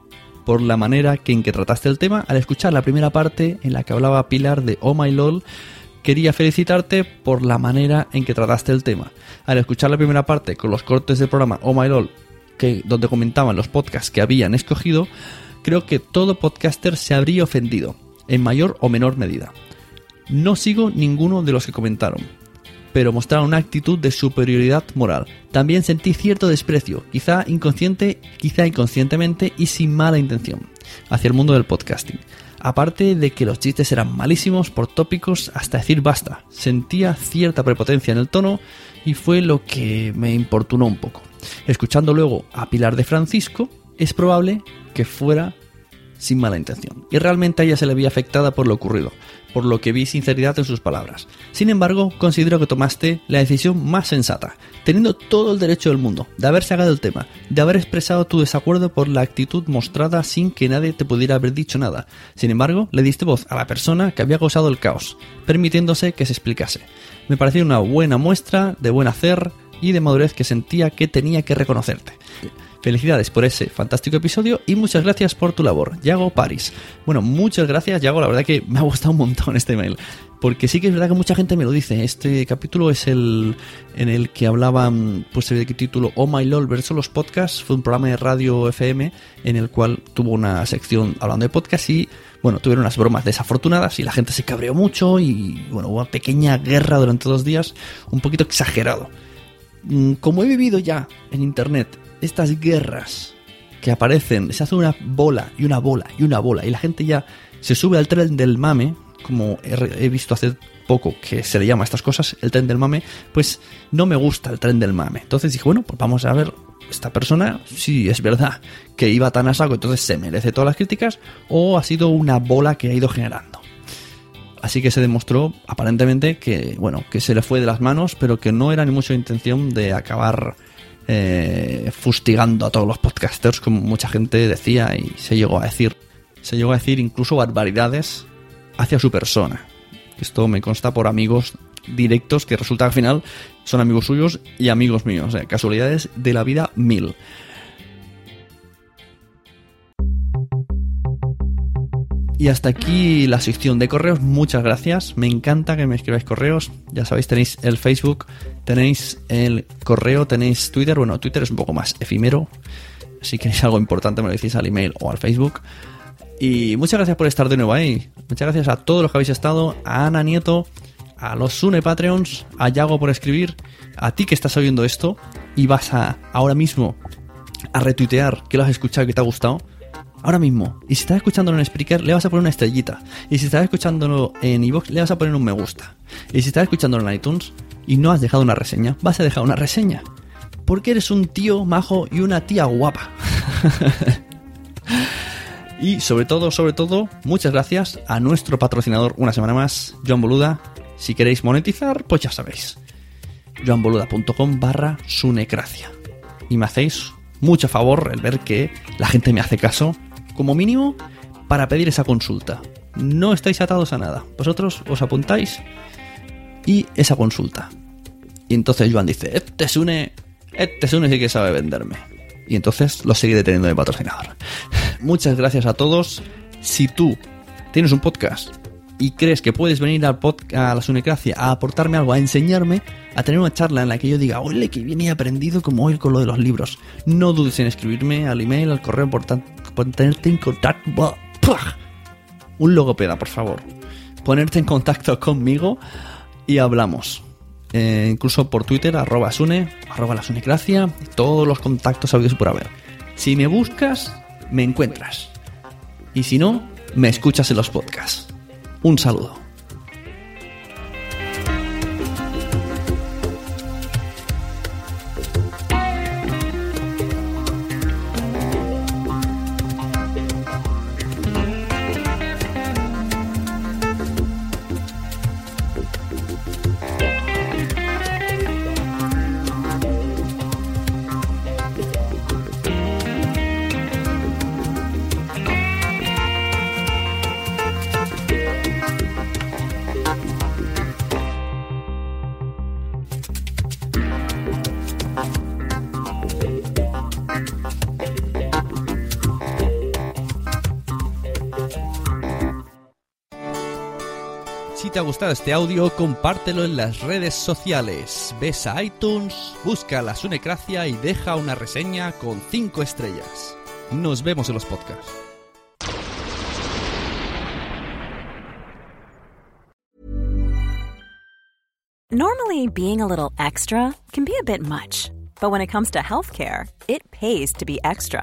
por la manera en que trataste el tema al escuchar la primera parte en la que hablaba Pilar de Oh My LOL. Quería felicitarte por la manera en que trataste el tema. Al escuchar la primera parte con los cortes del programa Oh My LOL, que, donde comentaban los podcasts que habían escogido, creo que todo podcaster se habría ofendido, en mayor o menor medida. No sigo ninguno de los que comentaron, pero mostraron una actitud de superioridad moral. También sentí cierto desprecio, quizá inconsciente, quizá inconscientemente y sin mala intención, hacia el mundo del podcasting. Aparte de que los chistes eran malísimos por tópicos hasta decir basta, sentía cierta prepotencia en el tono y fue lo que me importunó un poco. Escuchando luego a Pilar de Francisco, es probable que fuera sin mala intención. Y realmente a ella se le había afectada por lo ocurrido, por lo que vi sinceridad en sus palabras. Sin embargo, considero que tomaste la decisión más sensata, teniendo todo el derecho del mundo de haber sacado el tema, de haber expresado tu desacuerdo por la actitud mostrada sin que nadie te pudiera haber dicho nada. Sin embargo, le diste voz a la persona que había causado el caos, permitiéndose que se explicase. Me pareció una buena muestra de buen hacer y de madurez que sentía que tenía que reconocerte. Felicidades por ese fantástico episodio y muchas gracias por tu labor, Yago Paris. Bueno, muchas gracias, Yago. La verdad que me ha gustado un montón este mail. Porque sí que es verdad que mucha gente me lo dice. Este capítulo es el en el que hablaban, pues de qué título, Oh My LOL versus los podcasts. Fue un programa de radio FM en el cual tuvo una sección hablando de podcasts y, bueno, tuvieron unas bromas desafortunadas y la gente se cabreó mucho y, bueno, hubo una pequeña guerra durante dos días, un poquito exagerado. Mm, Como he vivido ya en internet estas guerras que aparecen, se hace una bola y una bola y una bola y la gente ya se sube al tren del mame, como he, visto hace poco que se le llama a estas cosas, el tren del mame, pues no me gusta el tren del mame. Entonces dije, bueno, pues vamos a ver esta persona si es verdad que iba tan a saco, entonces se merece todas las críticas o ha sido una bola que ha ido generando. Así que se demostró aparentemente que, bueno, que se le fue de las manos, pero que no era ni mucho intención de acabar eh, fustigando a todos los podcasters, como mucha gente decía y se llegó a decir. Se llegó a decir incluso barbaridades hacia su persona. Esto me consta por amigos directos que resulta al final son amigos suyos y amigos míos. Sea, casualidades de la vida mil. Y hasta aquí la sección de correos. Muchas gracias. Me encanta que me escribáis correos. Ya sabéis, tenéis el Facebook, tenéis el correo, tenéis Twitter. Bueno, Twitter es un poco más efímero. Si queréis algo importante, me lo decís al email o al Facebook. Y muchas gracias por estar de nuevo ahí. Muchas gracias a todos los que habéis estado, a Ana Nieto, a los Sune Patreons, a Yago por escribir, a ti que estás oyendo esto y vas a ahora mismo a retuitear que lo has escuchado y que te ha gustado. Ahora mismo. Y si estás escuchándolo en Spreaker, le vas a poner una estrellita. Y si estás escuchándolo en iVoox, le vas a poner un me gusta. Y si estás escuchándolo en iTunes y no has dejado una reseña, vas a dejar una reseña. Porque eres un tío majo y una tía guapa. y sobre todo, sobre todo, muchas gracias a nuestro patrocinador una semana más, John Boluda. Si queréis monetizar, pues ya sabéis. johnboluda.com barra sunecracia. Y me hacéis mucho favor el ver que la gente me hace caso, como mínimo, para pedir esa consulta. No estáis atados a nada. Vosotros os apuntáis y esa consulta. Y entonces Joan dice, este Sune, este Sune sí que sabe venderme. Y entonces lo seguiré teniendo de patrocinador. Muchas gracias a todos. Si tú tienes un podcast y crees que puedes venir al pod- a la Sunecracia a aportarme algo, a enseñarme, a tener una charla en la que yo diga, ole, que bien he aprendido como hoy con lo de los libros. No dudes en escribirme al email, al correo, por, ponerte en contacto. Un logopeda, por favor. Ponerte en contacto conmigo y hablamos. Eh, incluso por Twitter, arroba Sune, arroba la Sunecracia, todos los contactos habidos por haber. Si me buscas, me encuentras. Y si no, me escuchas en los podcasts. Un saludo. Gustado este audio, compártelo en las redes sociales. Ves a iTunes, busca la Sunecracia y deja una reseña con 5 estrellas. Nos vemos en los podcasts. Normally, being a little extra can be a bit much, but when it comes to healthcare, it pays to be extra.